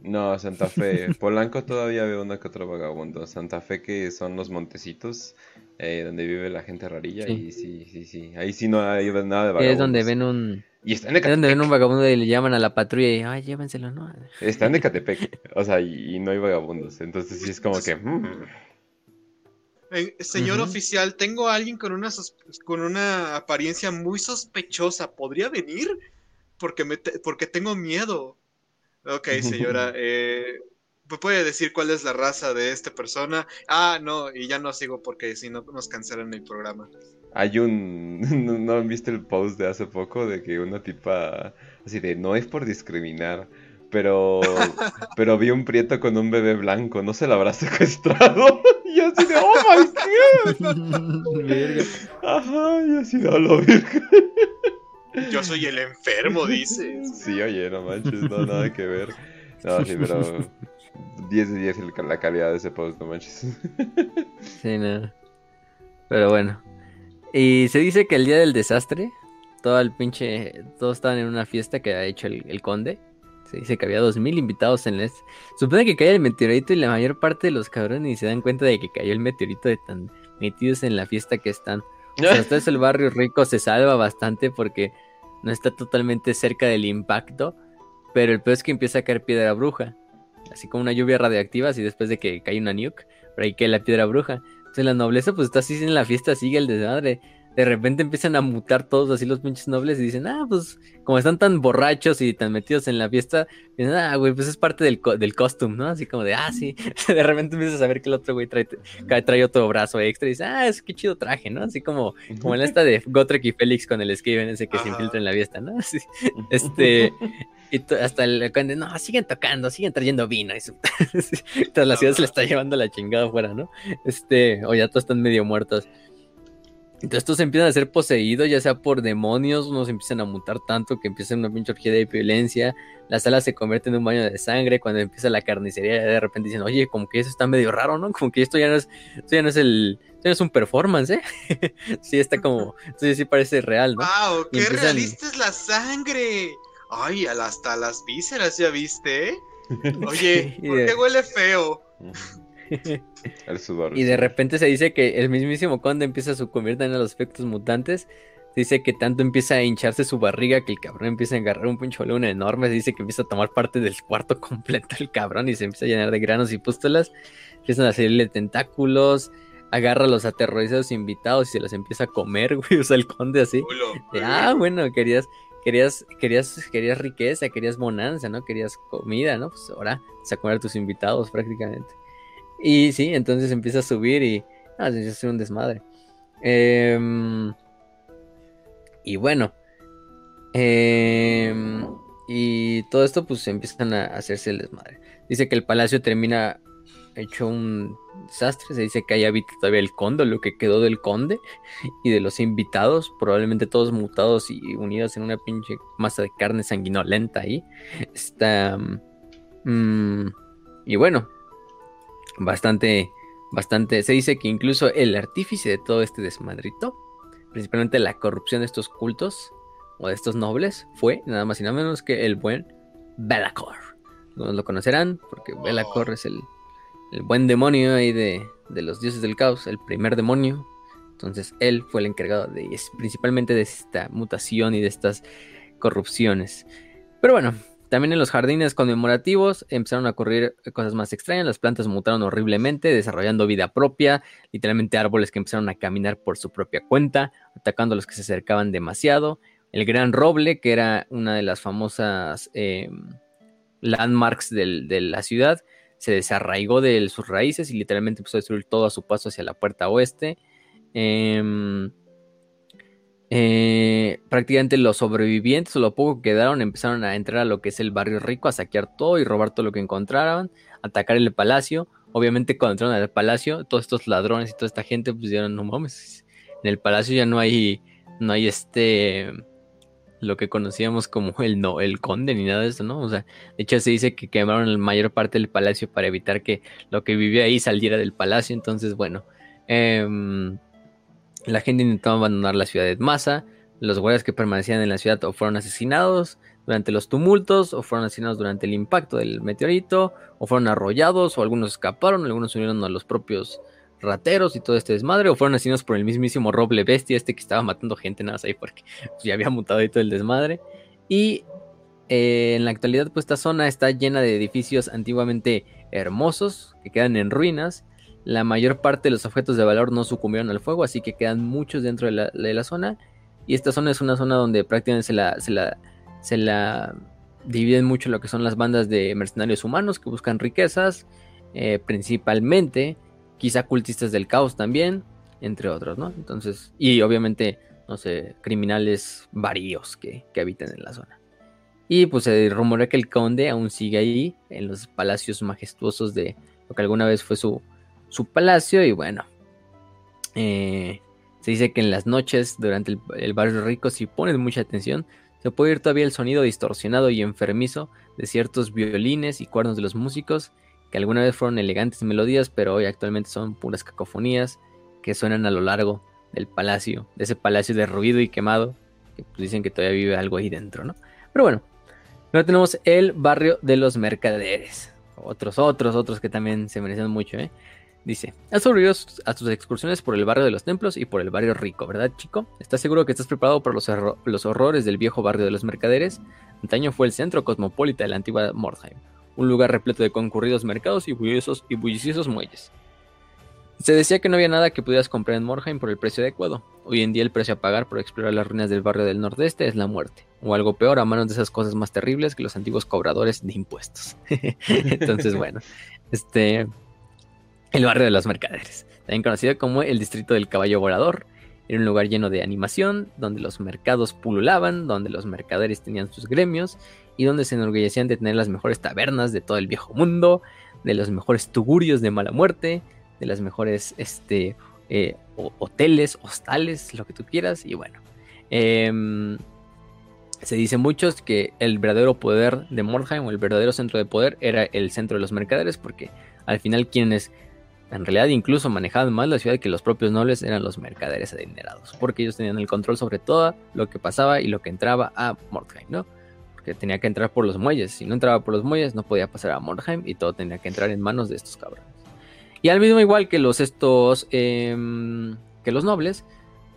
No, Santa Fe. Polanco todavía veo uno que otro vagabundo. Santa Fe, que son los montecitos eh, donde vive la gente rarilla. Y sí, sí, sí. Ahí sí no hay nada de vagabundos. Es donde ven un y está en donde ven un vagabundo y le llaman a la patrulla y, ay, llévenselo, ¿no? Está en Ecatepec, o sea, y, no hay vagabundos. Entonces sí es como que... Mm. Señor oficial, tengo a alguien con una, con una apariencia muy sospechosa. ¿Podría venir? Porque, me porque tengo miedo. Ok, señora. eh, ¿Puede decir cuál es la raza de esta persona? Ah, no, y ya no sigo porque si no nos cancelan el programa. Hay un. ¿No han visto el post de hace poco de que una tipa. Así de, no es por discriminar, pero. pero vi un prieto con un bebé blanco, ¿no se lo habrá secuestrado? Y así de, ¡oh my god! Ajá, y así de, lo virgen! Yo soy el enfermo, dices. Sí, oye, no manches, no, nada que ver. No, sí, pero. 10 de 10 la calidad de ese post, no manches. Sí, no. Pero bueno, y se dice que el día del desastre, todo el pinche, todos estaban en una fiesta que ha hecho el, conde. Se dice que había 2000 invitados en este. Supone que cae el meteorito y la mayor parte de los cabrones ni se dan cuenta de que cayó el meteorito de tan metidos en la fiesta que están. O sea, eso el barrio rico se salva bastante porque no está totalmente cerca del impacto. Pero el peor es que empieza a caer piedra bruja. Así como una lluvia radioactiva, así después de que cae una nuke. Pero ahí cae la piedra bruja. Entonces la nobleza pues está así en la fiesta, sigue el desmadre de repente empiezan a mutar todos así los pinches nobles y dicen, ah, pues como están tan borrachos y tan metidos en la fiesta, dicen, ah, güey, pues es parte del, del costume, ¿no? Así como de, ah, sí. de repente empiezas a ver que el otro güey trae, trae otro brazo extra y dice, ah, es que chido traje, ¿no? Así como, como en esta de Gotrek y Félix con el Skaven ese que se infiltra en la fiesta, ¿no? Así, este. Y hasta el conde, no, siguen tocando, siguen trayendo vino. Y Toda la ciudad se le está llevando la chingada afuera, ¿no? Este, o ya todos están medio muertos. Entonces estos empiezan a ser poseídos, ya sea por demonios, unos empiezan a mutar tanto que empieza una pinche orgía de violencia, la sala se convierte en un baño de sangre, cuando empieza la carnicería de repente dicen, oye, como que eso está medio raro, ¿no? Como que esto ya no es, esto ya no es el, esto ya no es un performance, ¿eh? sí, está como, esto ya sí parece real, ¿no? ¡Wow! ¡Qué realista es la sangre! Ay, hasta las vísceras ya viste, ¿eh? Oye, ¿por qué huele feo? Y de repente se dice que el mismísimo conde empieza a convertir en los efectos mutantes. dice que tanto empieza a hincharse su barriga que el cabrón empieza a agarrar un pincho luna enorme. Se dice que empieza a tomar parte del cuarto completo el cabrón y se empieza a llenar de granos y pústulas. Empiezan a salirle tentáculos. Agarra a los aterrorizados invitados y se los empieza a comer, güey. Usa el conde así. ah, bueno, querías, querías, querías, querías riqueza, querías bonanza, ¿no? Querías comida, ¿no? Pues ahora se a comer a tus invitados prácticamente. Y sí, entonces empieza a subir y. Ah, se hace un desmadre. Em, y bueno. Em, y todo esto, pues empiezan a hacerse el desmadre. Dice que el palacio termina hecho un desastre. Se dice que ahí habita todavía el conde, lo que quedó del conde y de los invitados, probablemente todos mutados y unidos en una pinche masa de carne sanguinolenta ahí. Está. Mm, y bueno, bastante, bastante, se dice que incluso el artífice de todo este desmadrito, principalmente la corrupción de estos cultos o de estos nobles, fue nada más y nada menos que el buen Belacor. No lo conocerán porque Belacor es el, el buen demonio ahí de, de los dioses del caos, el primer demonio. Entonces él fue el encargado de principalmente de esta mutación y de estas corrupciones. Pero bueno, también en los jardines conmemorativos empezaron a ocurrir cosas más extrañas. Las plantas mutaron horriblemente, desarrollando vida propia. Literalmente árboles que empezaron a caminar por su propia cuenta, atacando a los que se acercaban demasiado. El gran roble, que era una de las famosas eh, landmarks de la ciudad, se desarraigó de sus raíces y literalmente empezó a destruir todo a su paso hacia la puerta oeste. Em, eh, prácticamente los sobrevivientes o lo poco que quedaron empezaron a entrar a lo que es el barrio rico, a saquear todo y robar todo lo que encontraran, atacar el palacio. Obviamente cuando entraron al palacio, todos estos ladrones y toda esta gente pues dijeron, no mames, en el palacio ya no hay, no hay este, lo que conocíamos como el no, el conde ni nada de eso, ¿no? O sea, de hecho se dice que quemaron la mayor parte del palacio para evitar que lo que vivía ahí saliera del palacio. Entonces, bueno, eh, la gente intentaba abandonar la ciudad de masa. Los guardias que permanecían en la ciudad o fueron asesinados durante los tumultos, o fueron asesinados durante el impacto del meteorito, o fueron arrollados, o algunos escaparon, algunos se unieron a los propios rateros y todo este desmadre, o fueron asesinados por el mismísimo roble bestia, este que estaba matando gente nada más ahí porque ya había mutado y todo el desmadre. Y eh, en la actualidad, pues esta zona está llena de edificios antiguamente hermosos que quedan en ruinas la mayor parte de los objetos de valor no sucumbieron al fuego, así que quedan muchos dentro de la, zona. Y esta zona es una zona donde prácticamente se la, se la, se la dividen mucho lo que son las bandas de mercenarios humanos que buscan riquezas, eh, principalmente, quizá cultistas del caos también, entre otros, ¿no? Entonces, y obviamente, no sé, criminales varíos que, que habitan en la zona. Y pues se rumorea que el conde aún sigue ahí, en los palacios majestuosos de lo que alguna vez fue su, su palacio y bueno, eh, se dice que en las noches durante el, barrio rico, si pones mucha atención, se puede oír todavía el sonido distorsionado y enfermizo de ciertos violines y cuernos de los músicos, que alguna vez fueron elegantes melodías, pero hoy actualmente son puras cacofonías que suenan a lo largo del palacio, de ese palacio derruido y quemado, que pues dicen que todavía vive algo ahí dentro, ¿no? Pero bueno, Luego tenemos el barrio de los mercaderes. Otros, otros, otros que también se merecen mucho, ¿eh? Dice, has sobrevivido a tus excursiones por el barrio de los templos y por el barrio rico, ¿verdad, chico? ¿Estás seguro que estás preparado para los, los horrores del viejo barrio de los mercaderes? Antaño fue el centro cosmopolita de la antigua Mordheim, un lugar repleto de concurridos mercados y bulliciosos, y bulliciosos muelles. Se decía que no había nada que pudieras comprar en Mordheim por el precio adecuado. Hoy en día el precio a pagar por explorar las ruinas del barrio del nordeste es la muerte, o algo peor a manos de esas cosas más terribles que los antiguos cobradores de impuestos. Entonces, bueno, este el barrio de los mercaderes, también conocido como el distrito del caballo volador. Era un lugar lleno de animación, donde los mercados pululaban, donde los mercaderes tenían sus gremios y donde se enorgullecían de tener las mejores tabernas de todo el viejo mundo, de los mejores tugurios de mala muerte, de las mejores este, eh, hoteles, hostales, lo que tú quieras. Y bueno, em, se dice muchos que el verdadero poder de Mordheim o el verdadero centro de poder era el centro de los mercaderes, porque al final quienes en realidad incluso manejaban más la ciudad que los propios nobles eran los mercaderes adinerados, porque ellos tenían el control sobre todo lo que pasaba y lo que entraba a Mordheim, ¿no? Porque tenía que entrar por los muelles, si no entraba por los muelles no podía pasar a Mordheim y todo tenía que entrar en manos de estos cabrones. Y al mismo igual que los estos, em, que los nobles,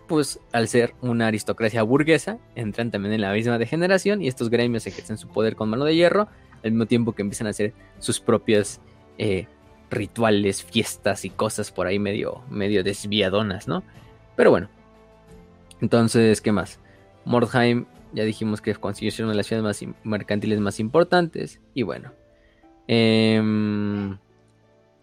pues al ser una aristocracia burguesa, entran también en la misma degeneración y estos gremios ejercen su poder con mano de hierro, al mismo tiempo que empiezan a hacer sus propias eh, rituales, fiestas y cosas por ahí medio, medio desviadonas, ¿no? Pero bueno. Entonces, ¿qué más? Mordheim, ya dijimos que consiguió ser una de las ciudades más mercantiles más importantes. Y bueno. Em,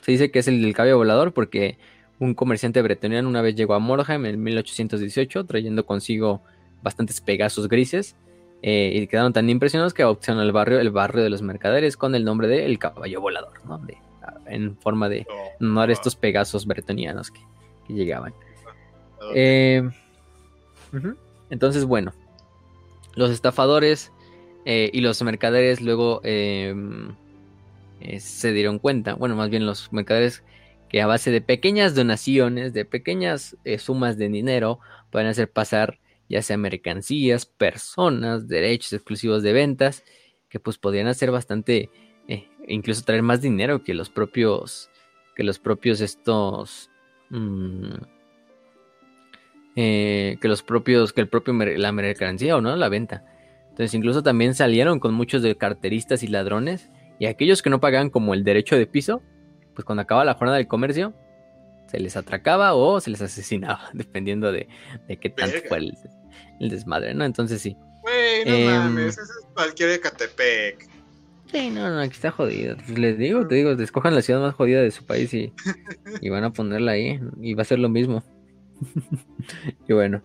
se dice que es el del cabello volador porque un comerciante bretoniano una vez llegó a Mordheim en 1818 trayendo consigo bastantes pegasos grises eh, y quedaron tan impresionados que adoptaron el barrio, el barrio de los mercaderes con el nombre de El Caballo Volador, ¿no? En forma de no estos pegasos bretonianos que, llegaban. Eh, entonces, bueno, los estafadores eh, y los mercaderes luego eh, se dieron cuenta, bueno, más bien los mercaderes que a base de pequeñas donaciones, de pequeñas eh, sumas de dinero, pueden hacer pasar ya sea mercancías, personas, derechos exclusivos de ventas, que pues podrían hacer bastante, eh, incluso traer más dinero que los propios, que los propios estos, mm, que los propios, que el propio la mercancía o no la venta. Entonces incluso también salieron con muchos de carteristas y ladrones y aquellos que no pagaban como el derecho de piso, pues cuando acaba la jornada del comercio, se les atracaba o se les asesinaba, dependiendo de, de qué tanto fue el, desmadre, ¿no? Entonces sí. Güey, no em, mames, ese es cualquier Ecatepec. Sí, no, no, aquí está jodido. Pues les digo, te digo, escojan la ciudad más jodida de su país y, y van a ponerla ahí y va a ser lo mismo. y bueno,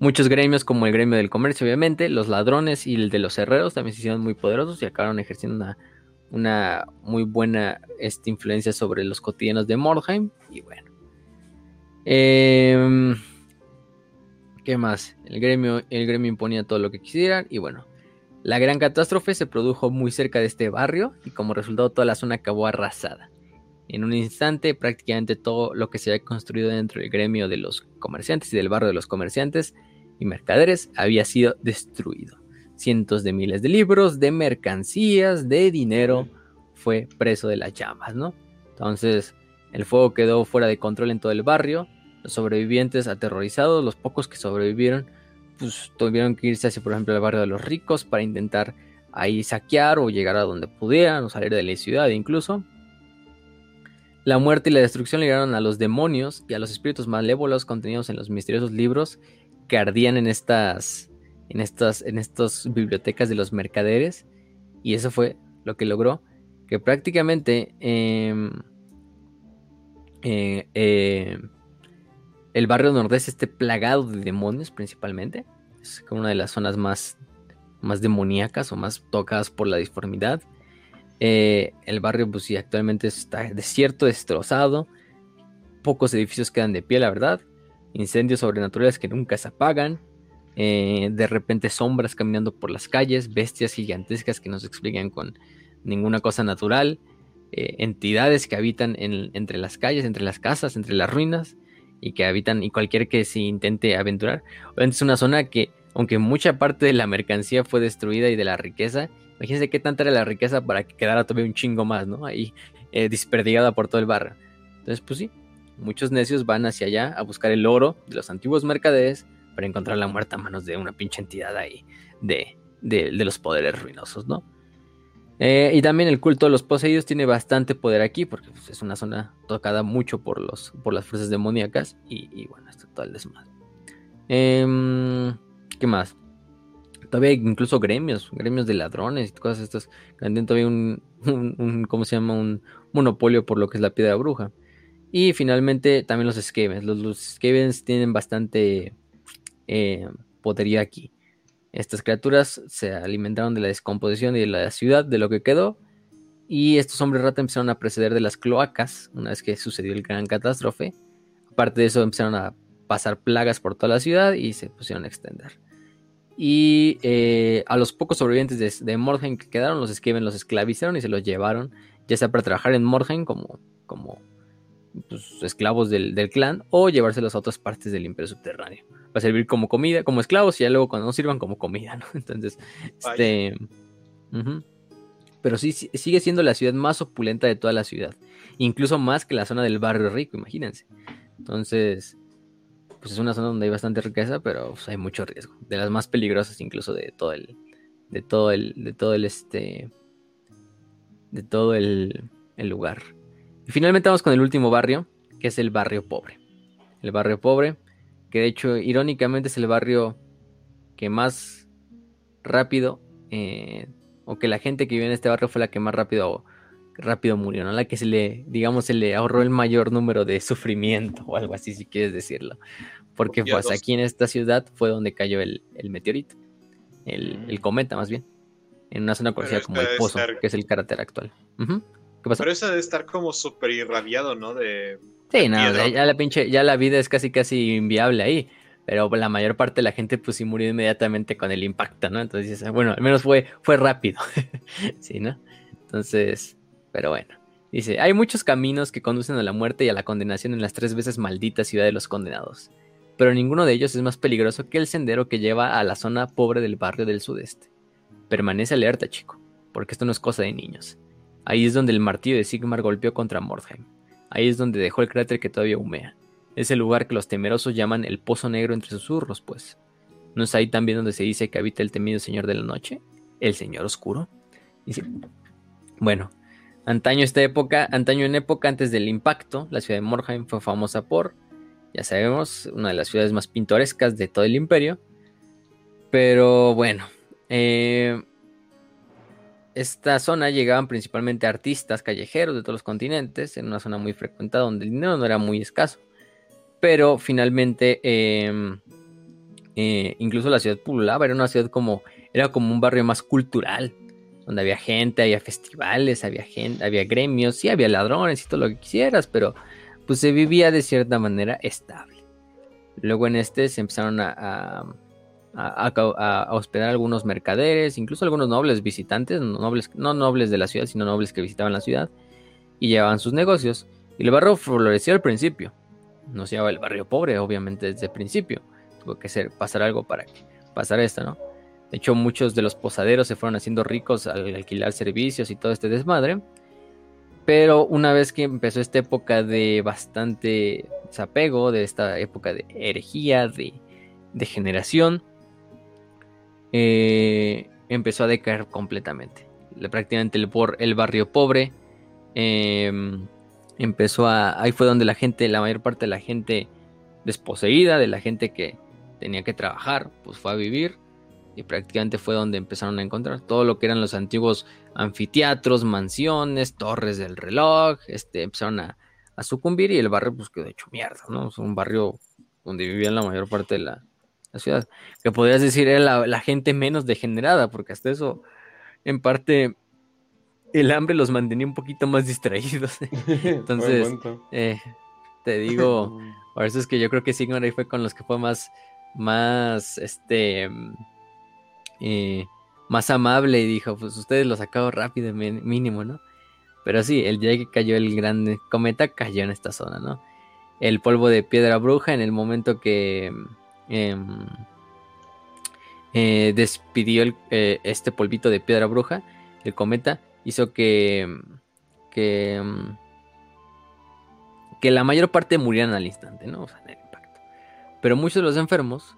muchos gremios como el gremio del comercio, obviamente, los ladrones y el de los herreros también se hicieron muy poderosos y acabaron ejerciendo una una muy buena esta influencia sobre los cotidianos de Mordheim. Y bueno. Em, ¿Qué más? El gremio, el gremio imponía todo lo que quisieran. Y bueno. La gran catástrofe se produjo muy cerca de este barrio y como resultado toda la zona acabó arrasada. En un instante prácticamente todo lo que se había construido dentro del gremio de los comerciantes y del barrio de los comerciantes y mercaderes había sido destruido cientos de miles de libros, de mercancías, de dinero, fue preso de las llamas, ¿no? Entonces, el fuego quedó fuera de control en todo el barrio, los sobrevivientes aterrorizados, los pocos que sobrevivieron, pues tuvieron que irse hacia, por ejemplo, el barrio de los ricos para intentar ahí saquear o llegar a donde pudieran o salir de la ciudad incluso. La muerte y la destrucción llegaron a los demonios y a los espíritus malévolos contenidos en los misteriosos libros que ardían en estas en estas, en bibliotecas de los mercaderes. Y eso fue lo que logró que prácticamente em, eh, eh, el barrio nordeste esté plagado de demonios principalmente. Es como una de las zonas más, más demoníacas o más tocadas por la disformidad. Eh, el barrio, pues sí, actualmente está desierto, destrozado. Pocos edificios quedan de pie, la verdad. Incendios sobrenaturales que nunca se apagan. Eh, de repente sombras caminando por las calles, bestias gigantescas que no se explican con ninguna cosa natural, eh, entidades que habitan entre las calles, entre las casas, entre las ruinas y que habitan y cualquier que se intente aventurar. Es una zona que aunque mucha parte de la mercancía fue destruida y de la riqueza, imagínense qué tanta era la riqueza para que quedara todavía un chingo más, ¿no? Ahí eh, desperdigada por todo el barrio. Entonces, pues sí, muchos necios van hacia allá a buscar el oro de los antiguos mercaderes para encontrar la muerte a manos de una pinche entidad ahí de, de, los poderes ruinosos, ¿no? Eh, y también el culto de los poseídos tiene bastante poder aquí, porque pues, es una zona tocada mucho por, los, por las fuerzas demoníacas. Y, bueno, está todo el desmadre. Em, ¿Qué más? Todavía incluso gremios, gremios de ladrones y cosas estas. Tienen todavía un, un, ¿cómo se llama? Un monopolio por lo que es la piedra bruja. Y finalmente también los Skavens. Los, los tienen bastante eh, podería aquí. Estas criaturas se alimentaron de la descomposición y de la ciudad, de lo que quedó. Y estos hombres rata empezaron a preceder de las cloacas una vez que sucedió el gran catástrofe. Aparte de eso, empezaron a pasar plagas por toda la ciudad y se pusieron a extender. Y eh, a los pocos sobrevivientes de, de que quedaron, los Skaven los esclavizaron y se los llevaron, ya sea para trabajar en Morgen como, como pues, esclavos del, clan o llevárselos a otras partes del imperio subterráneo. Va a servir como comida, como esclavos y ya luego cuando no sirvan como comida, ¿no? Entonces, este... Pero sí, sigue siendo la ciudad más opulenta de toda la ciudad. Incluso más que la zona del barrio rico, imagínense. Entonces, pues es una zona donde hay bastante riqueza, pero pues, hay mucho riesgo. De las más peligrosas incluso de todo el... De todo el... De todo el este... De todo el, el lugar. Y finalmente vamos con el último barrio, que es el barrio pobre. El barrio pobre, que de hecho irónicamente es el barrio que más rápido, eh, o que la gente que vive en este barrio fue la que más rápido, rápido murió, ¿no? La que se le, digamos, se le ahorró el mayor número de sufrimiento, o algo así, si quieres decirlo. Porque pues aquí en esta ciudad fue donde cayó el, meteorito, el, el, cometa más bien, en una zona conocida como el Pozo, que es el carácter actual. Pero eso debe estar como súper irradiado, ¿no? De. Sí, no, ya la pinche, ya la vida es casi casi inviable ahí. Pero la mayor parte de la gente pues sí murió inmediatamente con el impacto, ¿no? Entonces, bueno, al menos fue, fue rápido. sí, ¿no? Entonces, pero bueno. Dice, hay muchos caminos que conducen a la muerte y a la condenación en las tres veces malditas ciudad de los condenados. Pero ninguno de ellos es más peligroso que el sendero que lleva a la zona pobre del barrio del sudeste. Permanece alerta, chico, porque esto no es cosa de niños. Ahí es donde el martillo de Sigmar golpeó contra Mordheim. Ahí es donde dejó el cráter que todavía humea. Es el lugar que los temerosos llaman el Pozo Negro entre susurros, pues. ¿No es ahí también donde se dice que habita el temido Señor de la Noche? ¿El Señor Oscuro? bueno, antaño esta época, antaño en época antes del impacto, la ciudad de Mordheim fue famosa por, ya sabemos, una de las ciudades más pintorescas de todo el imperio. Pero bueno, eh, esta zona llegaban principalmente artistas callejeros de todos los continentes, en una zona muy frecuentada donde el dinero no era muy escaso. Pero finalmente, em, eh, incluso la ciudad pululaba, era una ciudad como, era como un barrio más cultural, donde había gente, había festivales, había gente, había gremios, sí, había ladrones y todo lo que quisieras, pero pues se vivía de cierta manera estable. Luego en este se empezaron a a, hospedar algunos mercaderes, incluso algunos nobles visitantes, nobles, no nobles de la ciudad, sino nobles que visitaban la ciudad y llevaban sus negocios. Y el barrio floreció al principio. No se llamaba el barrio pobre, obviamente, desde el principio. Tuvo que ser, pasar algo para que pasara esto, ¿no? De hecho, muchos de los posaderos se fueron haciendo ricos al alquilar servicios y todo este desmadre. Pero una vez que empezó esta época de bastante desapego, de esta época de herejía, de degeneración, eh, empezó a decaer completamente. Prácticamente el, el barrio pobre em, empezó a... Ahí fue donde la gente, la mayor parte de la gente desposeída, de la gente que tenía que trabajar, pues fue a vivir y prácticamente fue donde empezaron a encontrar todo lo que eran los antiguos anfiteatros, mansiones, torres del reloj, este, empezaron a, sucumbir y el barrio pues quedó hecho mierda, ¿no? Es un barrio donde vivían la mayor parte de la, la ciudad. Que podrías decir era la, gente menos degenerada, porque hasta eso, en parte, el hambre los mantenía un poquito más distraídos. Entonces, eh, te digo, por eso es que yo creo que Sigmar ahí fue con los que fue más, más, este, eh, más amable y dijo, pues ustedes lo sacaron rápido, mínimo, ¿no? Pero sí, el día que cayó el gran cometa, cayó en esta zona, ¿no? El polvo de piedra bruja en el momento que Em, eh, despidió eh, este polvito de piedra bruja, el cometa, hizo que, mm, que la mayor parte murieran al instante, ¿no? O sea, en el impacto. Pero muchos de los enfermos,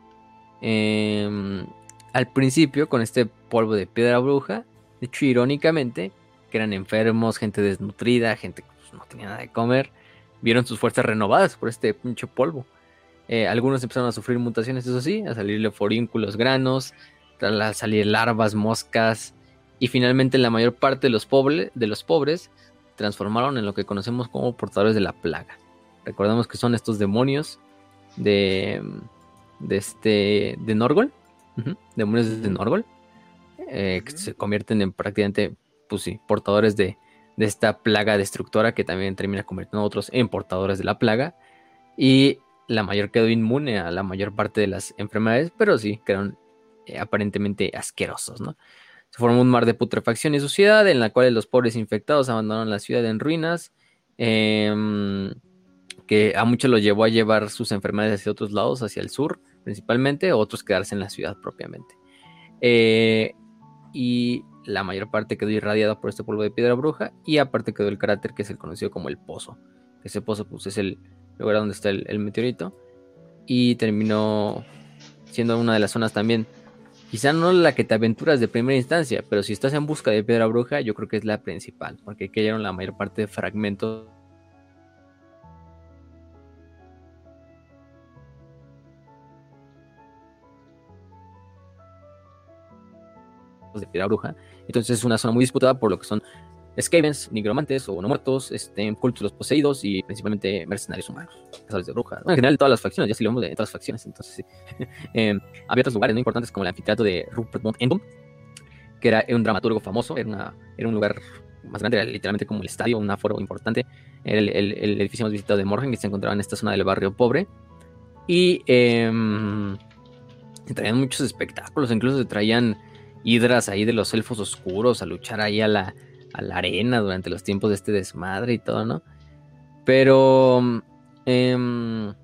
em, al principio, con este polvo de piedra bruja, de hecho, irónicamente, que eran enfermos, gente desnutrida, gente que pues, no tenía nada de comer, vieron sus fuerzas renovadas por este pinche polvo. Eh, algunos empezaron a sufrir mutaciones, eso sí, a salirle forínculos, granos, a salir larvas, moscas, y finalmente la mayor parte de los, de los pobres transformaron en lo que conocemos como portadores de la plaga. Recordemos que son estos demonios de, de este de Norgol, demonios de Norgol, eh, que se convierten en prácticamente, pues sí, portadores de, de esta plaga destructora que también termina convirtiendo a otros en portadores de la plaga. Y la mayor quedó inmune a la mayor parte de las enfermedades, pero sí quedaron eh, aparentemente asquerosos, ¿no? Se formó un mar de putrefacción y suciedad en la cual los pobres infectados abandonaron la ciudad en ruinas, em, que a muchos los llevó a llevar sus enfermedades hacia otros lados, hacia el sur principalmente, otros quedarse en la ciudad propiamente. Eh, y la mayor parte quedó irradiada por este polvo de piedra bruja y aparte quedó el cráter que es el conocido como el pozo. Ese pozo pues es el lugar donde está el, meteorito y terminó siendo una de las zonas también quizá no la que te aventuras de primera instancia, pero si estás en busca de piedra bruja, yo creo que es la principal, porque cayeron la mayor parte de fragmentos de piedra bruja. Entonces es una zona muy disputada por lo que son Skavens, nigromantes o no muertos, este, cultos poseídos y principalmente mercenarios humanos, cazadores de brujas. en general, todas las facciones, ya si hablamos de todas las facciones, entonces sí. eh, había otros lugares muy importantes como el anfiteatro de Rupert Mont Endom, que era un dramaturgo famoso, era, un lugar más grande, era literalmente como el estadio, un aforo importante. Era el, edificio más visitado de Morgan, que se encontraba en esta zona del barrio pobre. Y eh, traían muchos espectáculos, incluso se traían hidras ahí de los elfos oscuros a luchar ahí a la, a la arena durante los tiempos de este desmadre y todo, ¿no? Pero... Em,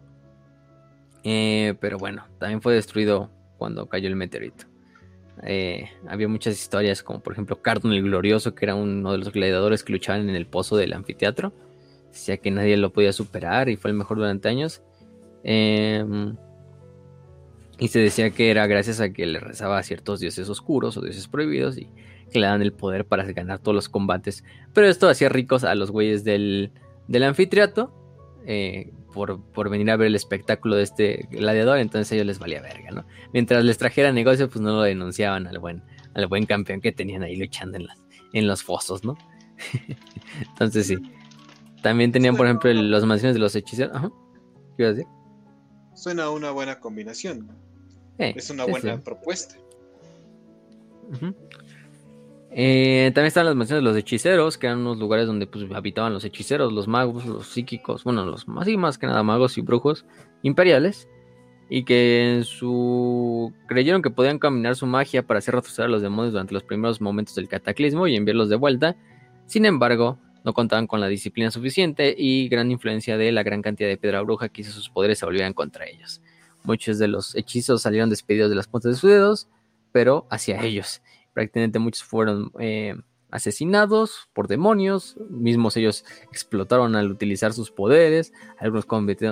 eh, pero bueno, también fue destruido cuando cayó el meteorito. Eh, había muchas historias, como por ejemplo Cardon el Glorioso, que era uno de los gladiadores que luchaban en el pozo del anfiteatro. Decía que nadie lo podía superar y fue el mejor durante años. Em, y se decía que era gracias a que le rezaba a ciertos dioses oscuros o dioses prohibidos y que le dan el poder para ganar todos los combates. Pero esto hacía ricos a los güeyes del, del anfiteatro eh, por, venir a ver el espectáculo de este gladiador, entonces a ellos les valía verga, ¿no? Mientras les trajera negocio, pues no lo denunciaban al buen, al buen campeón que tenían ahí luchando en, las, en los fosos, ¿no? entonces sí. También tenían, por ejemplo, los mansiones de los hechiceros. Ajá. ¿Qué iba a decir? Suena una buena combinación. es una buena propuesta. Eh, también están las mansiones de los hechiceros, que eran unos lugares donde pues, habitaban los hechiceros, los magos, los psíquicos, bueno, los más y más que nada magos y brujos imperiales, y que creyeron que podían caminar su magia para hacer retroceder a los demonios durante los primeros momentos del cataclismo y enviarlos de vuelta. Sin embargo, no contaban con la disciplina suficiente y gran influencia de la gran cantidad de piedra bruja que hizo sus poderes se volvieran contra ellos. Muchos de los hechizos salieron despedidos de las puntas de sus dedos, pero hacia ellos. Prácticamente muchos fueron eh, asesinados por demonios, mismos ellos explotaron al utilizar sus poderes, algunos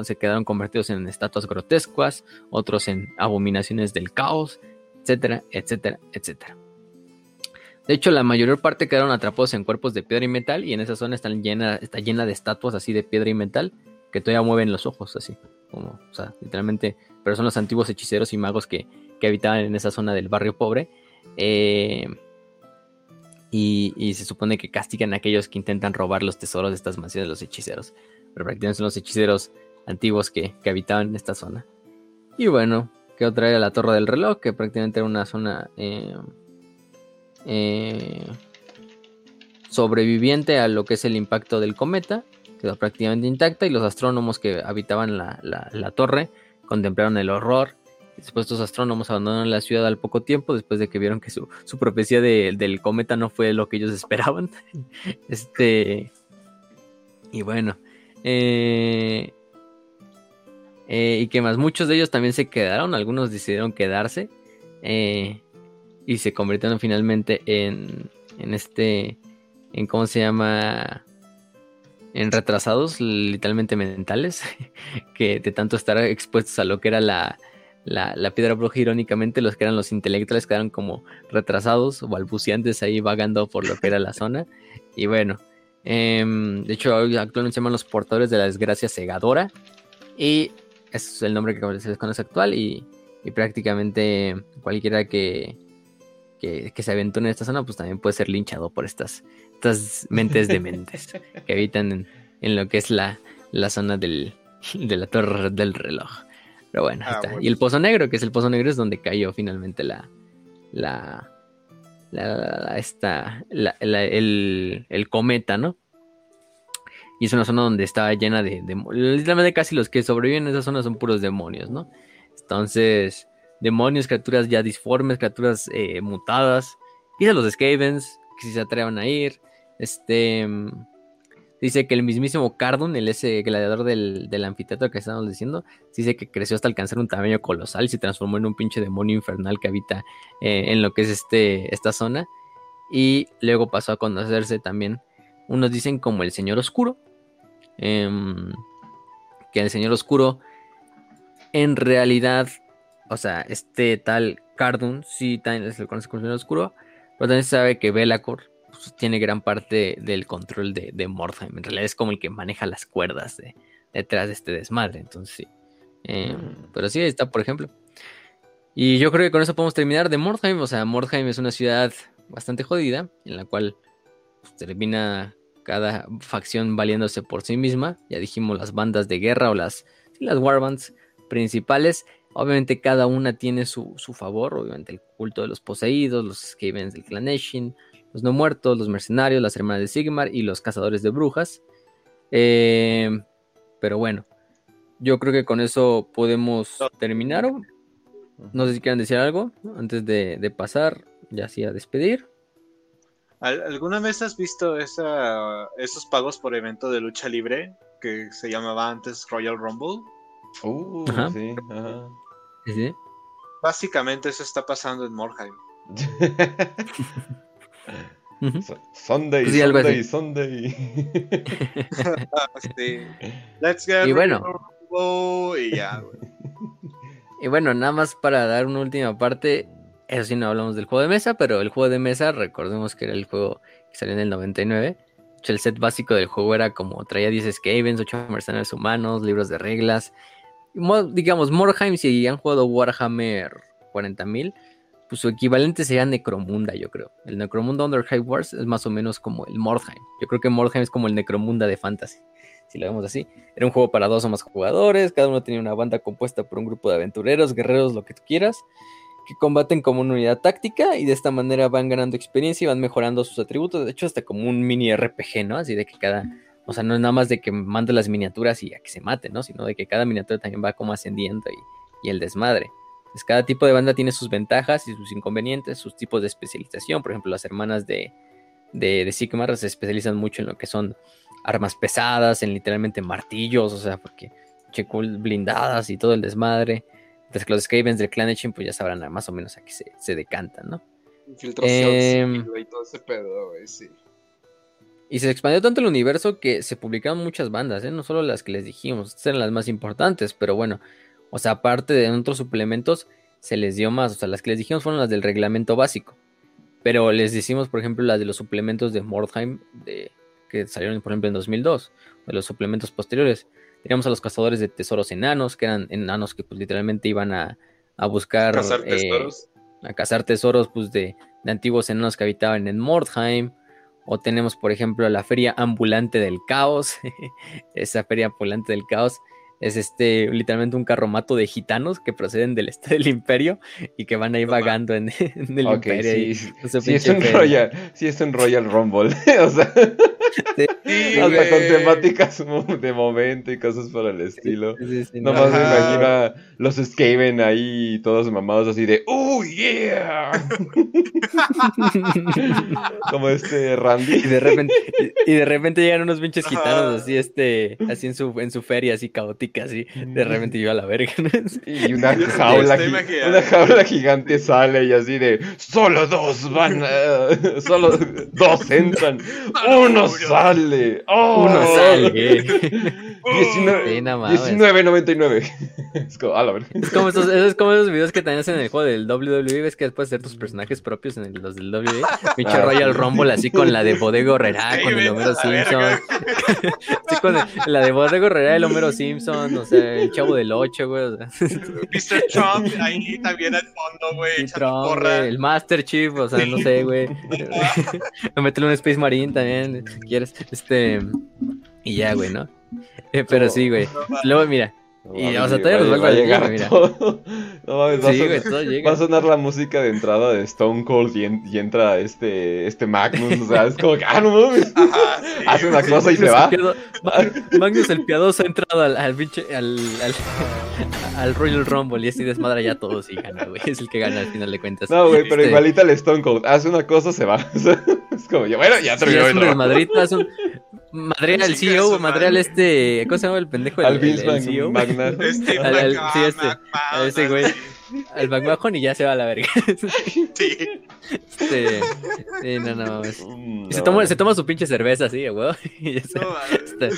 se quedaron convertidos en estatuas grotescas, otros en abominaciones del caos, etcétera, etcétera, etcétera. De hecho, la mayor parte quedaron atrapados en cuerpos de piedra y metal y en esa zona están llena, está llena de estatuas así de piedra y metal que todavía mueven los ojos así, como, o sea, literalmente, pero son los antiguos hechiceros y magos que, habitaban en esa zona del barrio pobre. Eh, y, se supone que castigan a aquellos que intentan robar los tesoros de estas mansiones de los hechiceros. Pero prácticamente son los hechiceros antiguos que, habitaban esta zona. Y bueno, que otra era la Torre del Reloj, que prácticamente era una zona eh, eh, sobreviviente a lo que es el impacto del cometa, quedó prácticamente intacta y los astrónomos que habitaban la, torre contemplaron el horror. Después estos astrónomos abandonaron la ciudad al poco tiempo, después de que vieron que su, profecía del cometa no fue lo que ellos esperaban. este. Y bueno. Eh, eh, y que más, muchos de ellos también se quedaron, algunos decidieron quedarse eh, y se convirtieron finalmente en, en este, en cómo se llama, en retrasados, literalmente mentales, que de tanto estar expuestos a lo que era la, la, piedra bruja, irónicamente, los que eran los intelectuales quedaron como retrasados o balbuceantes ahí vagando por lo que era la zona. Y bueno, em, de hecho, actualmente se llaman los portadores de la desgracia cegadora. Y es el nombre que se les conoce actual. Y, prácticamente cualquiera que, que, se aventó en esta zona, pues también puede ser linchado por estas, estas mentes de mentes que habitan en, lo que es la, la zona del, de la torre del reloj. Pero bueno, ahí ah, está. Y el Pozo Negro, que es el Pozo Negro, es donde cayó finalmente la. La. La. esta. el, el, cometa, ¿no? Y es una zona donde estaba llena de, de. Literalmente casi los que sobreviven en esa zona son puros demonios, ¿no? Entonces. Demonios, criaturas ya disformes, criaturas eh, mutadas. De los Skavens, que si se atrevan a ir. Este. Dice que el mismísimo Cardun, el ese gladiador del, anfiteatro que estábamos diciendo, dice que creció hasta alcanzar un tamaño colosal y se transformó en un pinche demonio infernal que habita eh, en lo que es este, esta zona. Y luego pasó a conocerse también, unos dicen como el Señor Oscuro, em, que el Señor Oscuro en realidad, o sea, este tal Cardun sí también se le conoce como el Señor Oscuro, pero también se sabe que Belacor pues, tiene gran parte del control de, de Mordheim. En realidad es como el que maneja las cuerdas detrás de este desmadre. Entonces sí. Eh, mm. Pero sí, está, por ejemplo. Y yo creo que con eso podemos terminar de Mordheim. O sea, Mordheim es una ciudad bastante jodida, en la cual pues, termina cada facción valiéndose por sí misma. Ya dijimos las bandas de guerra o las, las warbands principales. Obviamente cada una tiene su, su, favor. Obviamente el culto de los poseídos, los Skavens del Clan Eshin, los no muertos, los mercenarios, las hermanas de Sigmar y los cazadores de brujas. Eh, pero bueno, yo creo que con eso podemos terminar. No sé si quieren decir algo antes de, pasar, ya así a despedir. ¿Alguna vez has visto esos pagos por evento de lucha libre que se llamaba antes Royal Rumble? Uh, sí, sí. Básicamente eso está pasando en Morheim. Sunday, Sunday, Sunday. Let's get y bueno. Y, ya, y bueno, nada más para dar una última parte. Eso sí, no hablamos del juego de mesa, pero el juego de mesa, recordemos que era el juego que salió en el 99. El set básico del juego era como traía 10 Skavens, 8 mercenarios humanos, libros de reglas. Digamos, Morheim, si han jugado Warhammer 40.000, pues su equivalente sería Necromunda, yo creo. El Necromunda Under High Wars es más o menos como el Mordheim. Yo creo que Mordheim es como el Necromunda de Fantasy, si lo vemos así. Era un juego para dos o más jugadores, cada uno tenía una banda compuesta por un grupo de aventureros, guerreros, lo que tú quieras, que combaten como una unidad táctica y de esta manera van ganando experiencia y van mejorando sus atributos. De hecho, hasta como un mini RPG, ¿no? Así de que cada... O sea, no es nada más de que mande las miniaturas y a que se maten, ¿no? Sino de que cada miniatura también va como ascendiendo y, y el desmadre. Pues, cada tipo de banda tiene sus ventajas y sus inconvenientes, sus tipos de especialización. Por ejemplo, las hermanas de, de, Sigmar se especializan mucho en lo que son armas pesadas, en literalmente martillos, o sea, porque blindadas y todo el desmadre. Entonces los Skavens del Clan Echin, pues ya sabrán más o menos a qué se, decantan, ¿no? Infiltración em, y todo ese pedo, sí. Y se expandió tanto el universo que se publicaron muchas bandas, ¿eh? no solo las que les dijimos, estas eran las más importantes, pero bueno, o sea, aparte de otros suplementos, se les dio más. O sea, las que les dijimos fueron las del reglamento básico. Pero les decimos, por ejemplo, las de los suplementos de Mordheim, de, que salieron, por ejemplo, en 2002, de los suplementos posteriores. Teníamos a los cazadores de tesoros enanos, que eran enanos que pues literalmente iban a, buscar... Cazar eh, tesoros. a cazar tesoros pues, de, de antiguos enanos que habitaban en Mordheim. O tenemos, por ejemplo, la feria ambulante del caos. Esa feria ambulante del caos es este literalmente un carromato de gitanos que proceden del este del imperio y que van ahí vagando en, el imperio. Sí, sí, es un Royal, sí es un Royal Rumble, o sea, hasta con temáticas de momento y cosas por el estilo. Nomás me imagino los Skaven ahí todos mamados así de ¡Oh, yeah! Como este Randy. Y de repente, y de repente llegan unos pinches gitanos así, este, así en su, en su feria, así caótica así, de repente iba a la verga. Y una Yo jaula, una jaula gigante sale y así de solo dos van, solo dos entran, uno sale, ¡Oh! Uno sale. 19 Sí, no mames. 19.99. Es como, a la verga. Es como esos, es como esos videos que también hacen en el juego del WWE, ves que puedes hacer tus personajes propios en el- los del WWE. Pinche Ah, Royal. Rumble así con la de Bodego Herrera, Sí, con el Homero. Simpson. Sí, con el- la de Bodego Herrera, el Homero Simpson, o sea, el Chavo del Ocho, güey. O sea, Mr. Trump ahí también al fondo, güey, Trump, güey, el Master Chief, o sea, no sé, güey. Métele un Space Marine también, si quieres. Este. Y ya, güey, ¿no? Eh, pero sí, güey. No. Luego, mira. No Y, o sea, sí, todavía va- nos va a llegar mira. todo. No mames, va a Sí, güey, sonar- Va a sonar la música de entrada de Stone Cold y, en- y entra este, este Magnus. O sea, es como que, ah, no mames. Ajá, sí, Hace una cosa y se va. el piado- Magnus el piadoso ha entrado al, al pinche al, al, al Royal Rumble y así desmadra ya a todos y gana, güey. Es el que gana al final de cuentas. No, güey, pero Este, igualita el Stone Cold. Hace una cosa, se va. Es como, ya, bueno, ya sí, terminó el un trabajo. desmadrito, es un madre al CEO, su güey, madre al madre. este, ¿cómo se llama el pendejo? Al el- CEO, Magna. Este, Al- sí, este, a ese güey. al McMahon y ya se va a la verga. Sí. Este, sí, no, no, mames. Mm, Y se no. toma, se toma su pinche cerveza así, güey. Y ya se- No. Este,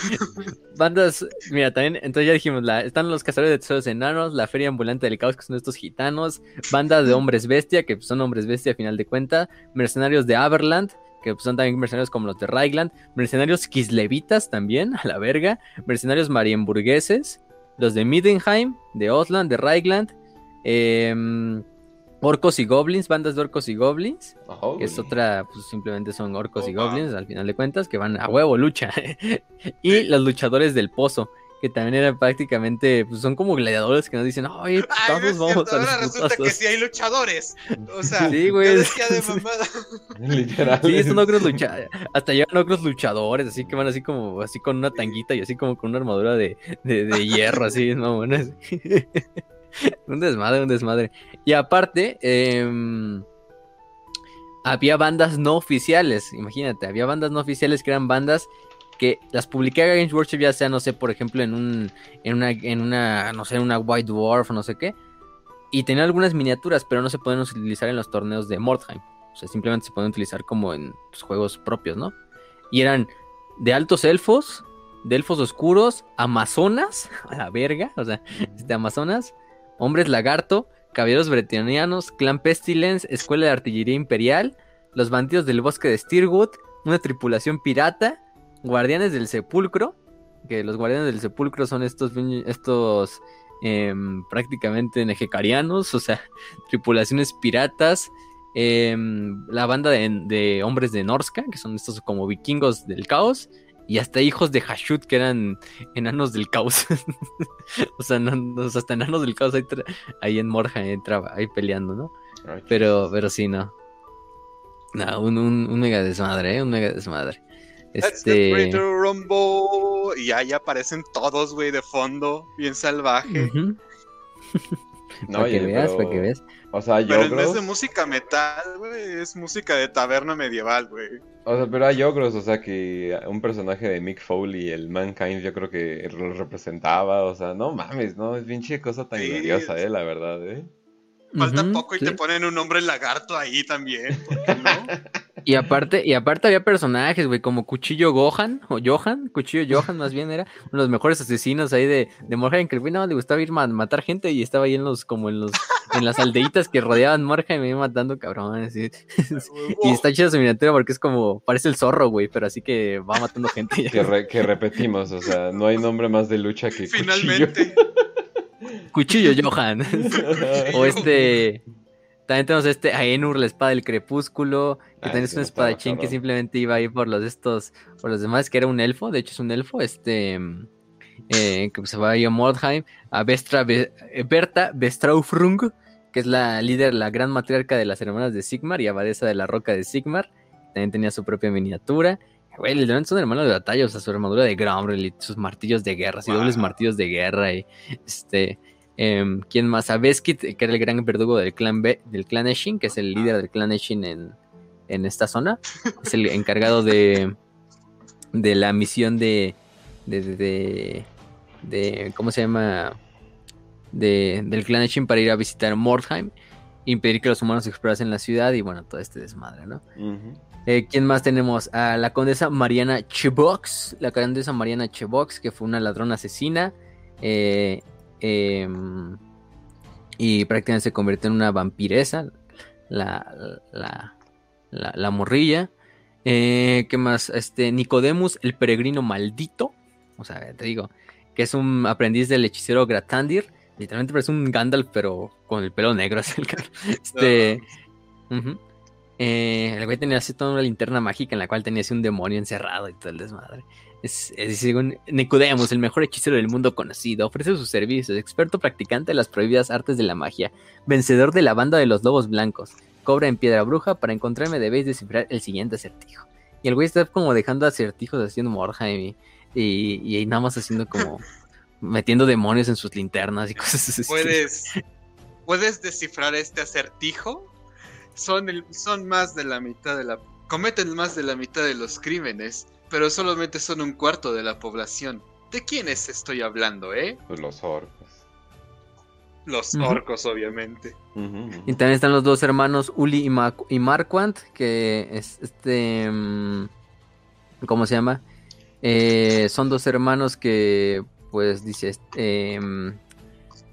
bandas, mira, también, entonces ya dijimos, la, están los cazadores de tesoros enanos, la feria ambulante del caos, que son estos gitanos, bandas de hombres bestia, que son hombres bestia a final de cuenta, mercenarios de Aberland, que pues, son también mercenarios como los de Raigland, mercenarios kislevitas también, a la verga, mercenarios marienburgueses, los de Middenheim, de Osland, de Raigland, em, orcos y goblins, bandas de orcos y goblins, que es otra, pues simplemente son orcos y Opa. goblins al final de cuentas, que van a huevo lucha. y los luchadores del pozo, que también eran prácticamente, pues son como gladiadores que nos dicen, oye, Ay, no todos es vamos cierto, a ahora resulta que sí hay luchadores. O sea, Sí, güey. decía de mamada. Literal. Sí, son ogros luchadores, hasta llevan ogros luchadores, así que van así como, así con una tanguita y así como con una armadura de, de, de hierro, así, no, bueno, un desmadre, un desmadre. Y aparte, em, había bandas no oficiales, imagínate, había bandas no oficiales que eran bandas que las publicaba Games Workshop, ya sea, no sé, por ejemplo, en un, en una, en una, no sé, en una White Dwarf no sé qué, y tenían algunas miniaturas, pero no se pueden utilizar en los torneos de Mordheim. O sea, simplemente se pueden utilizar como en pues, juegos propios, ¿no? Y eran de altos elfos, de elfos oscuros, amazonas, a la verga, o sea, este, amazonas, hombres lagarto, caballeros bretonianos, clan pestilence, escuela de artillería imperial, los bandidos del bosque de Steerwood, una tripulación pirata, guardianes del sepulcro, que los guardianes del sepulcro son estos, estos em, prácticamente nejecarianos, o sea, tripulaciones piratas, em, la banda de, de hombres de Norska, que son estos como vikingos del caos, y hasta hijos de Hashut, que eran enanos del caos. o, sea, no- hasta enanos del caos ahí, ahí en Morja entraba, ahí peleando, ¿no? Ay, Pero, pero sí, no. No, un, un, un mega desmadre, ¿eh? Un mega desmadre. Let's get Este. to rumble. Y ahí aparecen todos, güey, de fondo, bien salvaje. ujú, No, para oye, que veas, pero- para que veas. O sea, Pero en vez de música metal, güey, es música de taberna medieval, güey. O sea, pero hay Yogros, o sea, que un personaje de Mick Foley, el Mankind, yo creo que lo representaba. O sea, no mames, no, es pinche cosa tan Sí, gloriosa, es- eh, la verdad, eh. Falta poco y sí. te ponen un hombre lagarto ahí también. ¿Por qué no? Y aparte, y aparte había personajes, güey, como Cuchillo Gohan, o Johan, Cuchillo Johan más bien era uno de los mejores asesinos ahí de, de Morheim, que el güey no le gustaba ir a matar gente y estaba ahí en los, como en los, en las aldeitas que rodeaban Morheim y iba matando cabrones. Y, y está chida su miniatura porque es como, parece el zorro, güey, pero así que va matando gente. Que, re- que repetimos, o sea, no hay nombre más de lucha que cuchillo. Finalmente. Cuchillo Johan. o este. También tenemos este Aenur, la espada del crepúsculo, que Ah, también es un espadachín que simplemente iba ahí por los estos, por los demás, que era un elfo, de hecho es un elfo, este, eh, que se va ahí a Mordheim, a Vestra, Be- eh, Berta Bestraufrung, que es la líder, la gran matriarca de las hermanas de Sigmar y abadesa de la roca de Sigmar, también tenía su propia miniatura. Güey, literalmente son hermanos de batalla, o sea, su armadura de Gromrel y sus martillos de guerra, y dobles martillos de guerra, y este, Em, ¿Quién más? A Beskid, que era el gran verdugo del clan B, del clan Eshin, que es el líder del clan Eshin en, en esta zona. Es el encargado de, de la misión de, de, de- ¿cómo se llama? De, del clan Shin para ir a visitar Mordheim, impedir que los humanos explorasen la ciudad y bueno, todo este desmadre, ¿no? Eh, ¿Quién más tenemos? A la condesa Mariana Chebox, la condesa Mariana Chebox, que fue una ladrona asesina. Eh, em, y prácticamente se convirtió en una vampiresa, la, la, la, morrilla. Eh, ¿Qué más? Este, Nicodemus, el peregrino maldito. O sea, te digo, que es un aprendiz del hechicero Gratandir. Literalmente parece un Gandalf, pero con el pelo negro. este. Eh, el güey tenía así toda una linterna mágica en la cual tenía así un demonio encerrado y todo el desmadre. Es, según Nicodemus, el mejor hechicero del mundo conocido, ofrece sus servicios, experto practicante de las prohibidas artes de la magia, vencedor de la banda de los lobos blancos, cobra en piedra bruja, para encontrarme debéis descifrar el siguiente acertijo. Y el güey está como dejando acertijos haciendo morja y, y, nada más haciendo como metiendo demonios en sus linternas y cosas así. ¿Puedes, ¿puedes descifrar este acertijo? Son, son más de la mitad de la... Cometen más de la mitad de los crímenes pero solamente son un cuarto de la población. ¿De quiénes estoy hablando, eh? Pues los orcos. Los orcos, obviamente. Y también están los dos hermanos Uli y, Marquant, que es este... Mm, ¿Cómo se llama? Eh, son dos hermanos que, pues, dice... Em,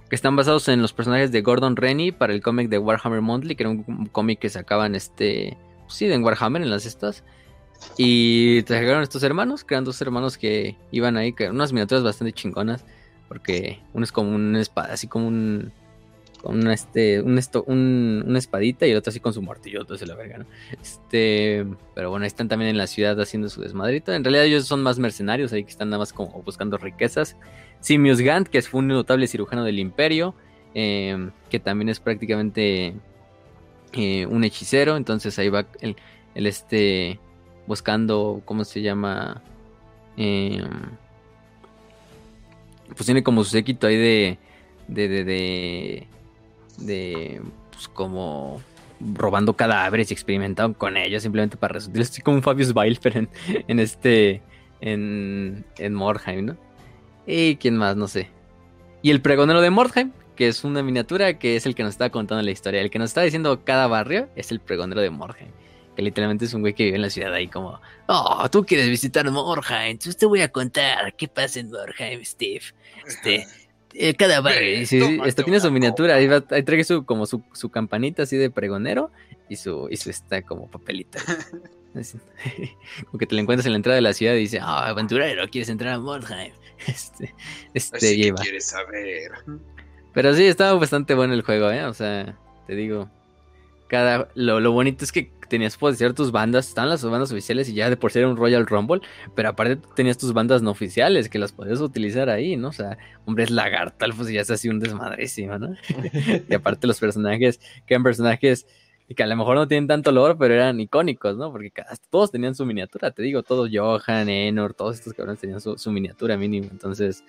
que están basados en los personajes de Gordon Rennie para el cómic de Warhammer Monthly, que era un cómic que sacaban este... Sí, en Warhammer, en las estas. Y trajeron estos hermanos, crean dos hermanos que iban ahí, que unas miniaturas bastante chingonas, porque uno es como un espada, así como un con una, este, un esto, un, una espadita y el otro así con su martillo, entonces la verga, ¿no? Este, pero bueno, están también en la ciudad haciendo su desmadrito. En realidad ellos son más mercenarios, ahí que están nada más como buscando riquezas. Simius Gant, que fue un notable cirujano del imperio, eh, que también es prácticamente eh, un hechicero, entonces ahí va el, este buscando, ¿cómo se llama? Em, pues tiene como su séquito ahí de, de, de, de, pues como robando cadáveres y experimentando con ellos simplemente para resultar así como un Fabius Bail, pero en, este, en, en Mordheim, ¿no? Y quién más, no sé. Y el pregonero de Mordheim, que es una miniatura que es el que nos está contando la historia. El que nos está diciendo cada barrio es el pregonero de Mordheim literalmente es un güey que vive en la ciudad ahí como, oh, tú quieres visitar Morheim, entonces te voy a contar qué pasa en Morheim, Steve. Este, eh, cada barrio, esto tiene su miniatura, ahí, va, ahí trae su, como su, su, campanita así de pregonero y su, y su está como papelita. como que te lo encuentras en la entrada de la ciudad y dice, ah, aventurero, ¿quieres entrar a Morheim? Este, este, ¿Qué quieres saber? Pero sí, estaba bastante bueno el juego, ¿eh? O sea, te digo, cada, lo, lo bonito es que tenías poder hacer tus bandas, están las bandas oficiales y ya de por ser un Royal Rumble, pero aparte tenías tus bandas no oficiales que las podías utilizar ahí, ¿no? O sea, hombres lagartal, pues ya se hacía un desmadrísimo, ¿no? y aparte los personajes, que eran personajes que a lo mejor no tienen tanto lore, pero eran icónicos, ¿no? Porque todos tenían su miniatura, te digo, todos Johan, Enor, todos estos cabrones tenían su, miniatura mínimo, entonces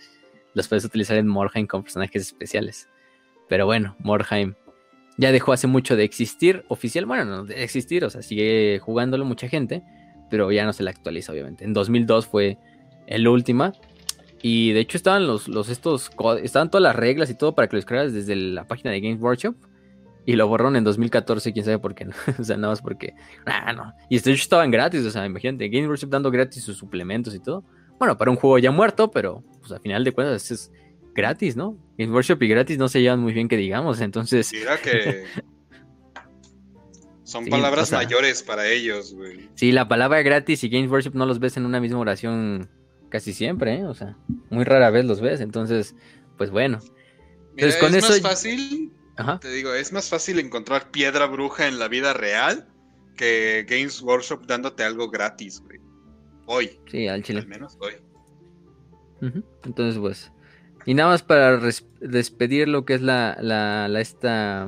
los puedes utilizar en Morheim con personajes especiales. Pero bueno, Morheim ya dejó hace mucho de existir oficial, bueno, no de existir, o sea, sigue jugándolo mucha gente, pero ya no se la actualiza, obviamente. En 2002 fue el última. Y de hecho estaban los, los estos estaban todas las reglas y todo para que lo descargas desde la página de Games Workshop. Y lo borraron en 2014, quién sabe por qué. o sea, nada más porque. Ah, no. Y hecho estaban gratis, o sea, imagínate, Games Workshop dando gratis sus suplementos y todo. Bueno, para un juego ya muerto, pero pues al final de cuentas es, gratis, ¿no? Game Workshop y gratis no se llevan muy bien que digamos, entonces... Mira que... Son palabras mayores para ellos, güey. Sí, la palabra gratis y Games Workshop no los ves en una misma oración casi siempre, ¿eh? O sea, muy rara vez los ves, entonces, pues bueno. Mira, con es más fácil, te digo, es más fácil encontrar piedra bruja en la vida real que Games Workshop dándote algo gratis, güey. Hoy. Sí, al chile. Al menos hoy. Entonces, pues, y nada más para despedir lo que es la, la, la esta,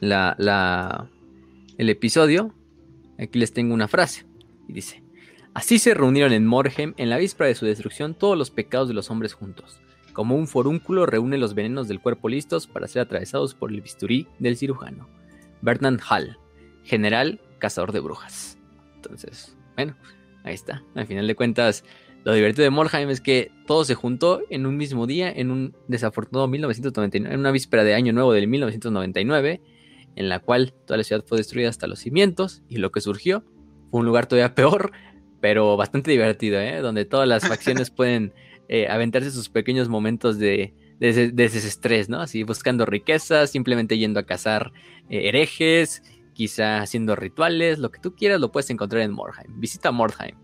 la, la, el episodio, aquí les tengo una frase. Y dice, así se reunieron en Morhem en la víspera de su destrucción todos los pecados de los hombres juntos. Como un forúnculo reúne los venenos del cuerpo listos para ser atravesados por el bisturí del cirujano. Bernard Hall, general cazador de brujas. Entonces, bueno, ahí está. Al final de cuentas, lo divertido de Morheim es que todo se juntó en un mismo día, en un desafortunado 1999, en una víspera de año nuevo del 1999, en la cual toda la ciudad fue destruida hasta los cimientos y lo que surgió fue un lugar todavía peor, pero bastante divertido, ¿eh? donde todas las facciones pueden eh, aventarse sus pequeños momentos de, de, desestrés, ¿no? Así buscando riquezas, simplemente yendo a cazar eh, herejes, quizá haciendo rituales, lo que tú quieras lo puedes encontrar en Mordheim. Visita Mordheim.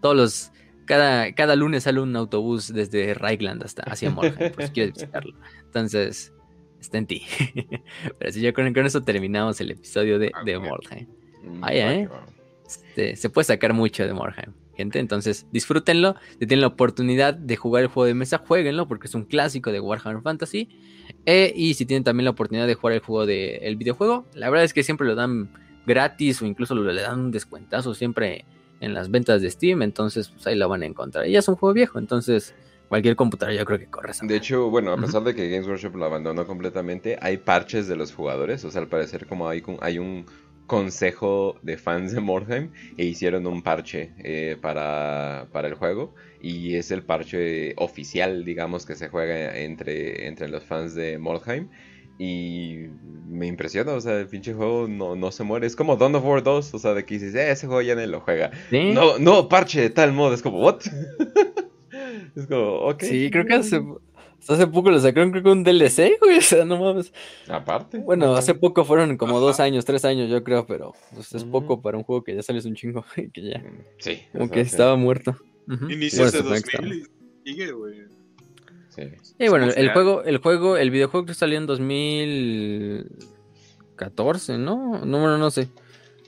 Todos los, cada, cada lunes sale un autobús desde Reichland hasta hacia Mordheim, por si quieres visitarlo. Entonces, está en ti. Pero si ya con, eso terminamos el episodio de, de Mordheim. Mm, Vaya, ¿eh? Este, se puede sacar mucho de Mordheim gente. Entonces, disfrútenlo. Si tienen la oportunidad de jugar el juego de mesa, jueguenlo porque es un clásico de Warhammer Fantasy. Eh, y si tienen también la oportunidad de jugar el juego del videojuego, la verdad es que siempre lo dan gratis o incluso le dan un descuentazo siempre en las ventas de Steam. Entonces, pues ahí lo van a encontrar. Y ya es un juego viejo, entonces cualquier computadora yo creo que corre. De hecho, bueno, a pesar de que Games Workshop lo abandonó completamente, hay parches de los jugadores. O sea, al parecer como hay, hay un consejo de fans de Mordheim e hicieron un parche eh, para, el juego y es el parche oficial, digamos, que se juega entre, entre los fans de Mordheim. Y me impresiona, o sea, el pinche juego no, no se muere. Es como Dawn of War 2, o sea, de que dices, eh, ese juego ya no lo juega. No, no, parche de tal modo, es como, ¿what? es como, ok. Sí, creo que hace, hace poco lo sacaron, creo que un DLC, güey. O sea, no mames. Aparte. Bueno, hace poco fueron como dos años, tres años, yo creo, pero pues, es poco para un juego que ya salió un chingo. que ya. Mm, sí. Como que estaba muerto. Inició de 2000 sigue, güey. Sí. Y bueno, el juego, el juego, el videojuego que salió en 2014, ¿no? No, bueno, no sé.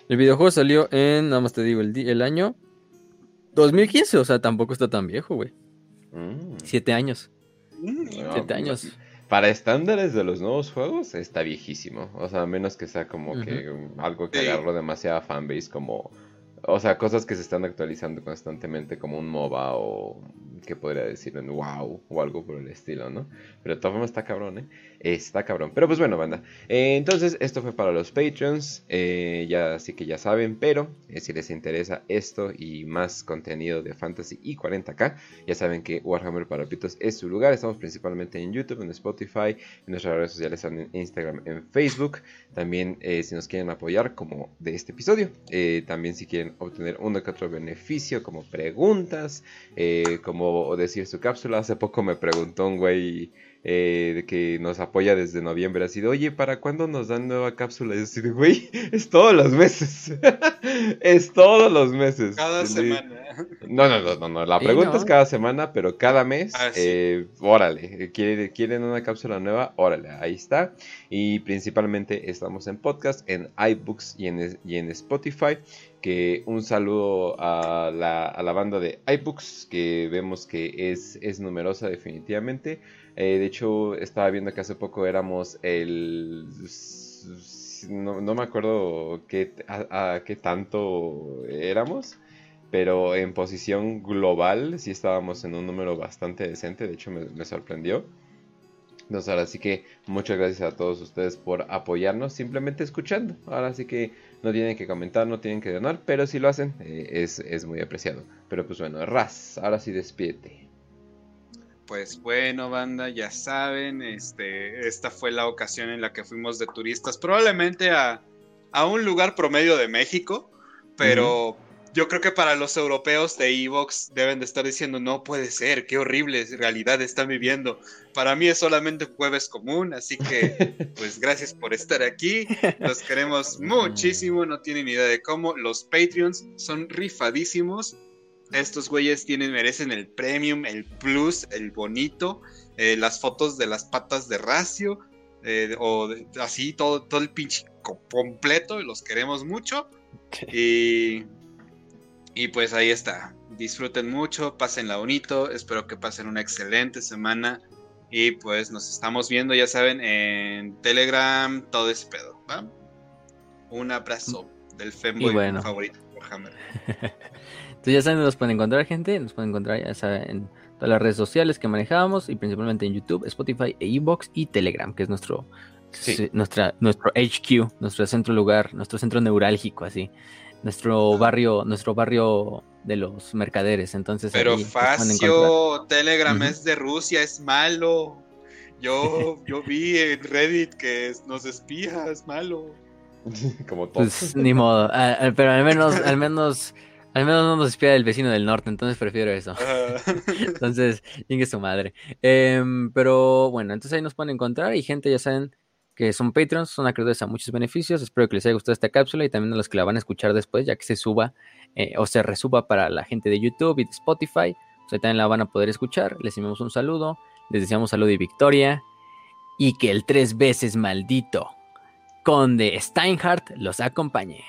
El videojuego salió en, nada más te digo, el, el año 2015, o sea, tampoco está tan viejo, güey. Mm. Siete años. Siete años. Para estándares de los nuevos juegos está viejísimo. O sea, a menos que sea como que algo que agarró demasiada fanbase como... O sea, cosas que se están actualizando constantemente como un MOBA o que podría decir en wow o algo por el estilo, ¿no? Pero de todas formas está cabrón, ¿eh? Está cabrón. Pero pues bueno, banda. Eh, entonces, esto fue para los Patreons. Eh, ya así que ya saben. Pero eh, si les interesa esto y más contenido de Fantasy y 40k, ya saben que Warhammer para Pitos es su lugar. Estamos principalmente en YouTube, en Spotify, en nuestras redes sociales, en Instagram, en Facebook. También si nos quieren apoyar, como de este episodio. también si quieren obtener uno que otro beneficio, como preguntas, como decir su cápsula. Hace poco me preguntó un güey eh, que nos apoya desde noviembre, ha sido, oye, ¿para cuándo nos dan nueva cápsula? Y yo así güey, es todos los meses. es todos los meses. Cada semana. No, no, no, no, La pregunta es cada semana, pero cada mes, ah, eh, órale, ¿quieren una cápsula nueva? Órale, ahí está. Y principalmente estamos en podcast, en iBooks y en, y en Spotify que un saludo a la, a la, banda de iBooks, que vemos que es, es numerosa definitivamente. Eh, de hecho, estaba viendo que hace poco éramos el... No, me acuerdo qué, a, qué tanto éramos, pero en posición global sí estábamos en un número bastante decente, de hecho me, sorprendió. Entonces ahora sí que muchas gracias a todos ustedes por apoyarnos, simplemente escuchando. Ahora sí que no tienen que comentar, no tienen que donar, pero si lo hacen eh, es, es, muy apreciado. Pero pues bueno, Raz, ahora sí despídete pues bueno, banda, ya saben, este, esta fue la ocasión en la que fuimos de turistas, probablemente a, un lugar promedio de México, pero yo creo que para los europeos de Evox deben de estar diciendo, no puede ser, qué horrible realidad están viviendo. Para mí es solamente un jueves común, así que pues gracias por estar aquí, los queremos muchísimo, no tienen idea de cómo, los Patreons son rifadísimos estos güeyes tienen, merecen el premium, el plus, el bonito, eh, las fotos de las patas de Racio, eh, o así todo, todo el pinche completo, los queremos mucho. Y, y pues ahí está. Disfruten mucho, pásenla bonito, espero que pasen una excelente semana. Y pues nos estamos viendo, ya saben, en Telegram, todo ese pedo. Un abrazo del femboy favorito por Hammer. Entonces ya saben, nos pueden encontrar gente, nos pueden encontrar ya saben, en todas las redes sociales que manejábamos y principalmente en YouTube, Spotify, e Ebox y Telegram, que es nuestro, nuestra, nuestro HQ, nuestro centro lugar, nuestro centro neurálgico, así. nuestro barrio, nuestro barrio de los mercaderes. Entonces, Pero. Facio, Telegram es de Rusia, es malo. Yo, yo vi en Reddit que es- nos espía, es malo. Como todo. Pues ni modo, Ah, ah, pero al menos, al menos, al menos no nos espía el vecino del norte, entonces prefiero eso. Entonces, chingue su madre. Em, pero bueno, entonces ahí nos pueden encontrar y gente ya saben que son Patreons, son acreedores a muchos beneficios. Espero que les haya gustado esta cápsula y también a los que la van a escuchar después, ya que se suba eh, o se resuba para la gente de YouTube y de Spotify. O sea, también la van a poder escuchar. Les enviamos un saludo, les deseamos salud y victoria. Y que el tres veces maldito Conde Steinhardt los acompañe.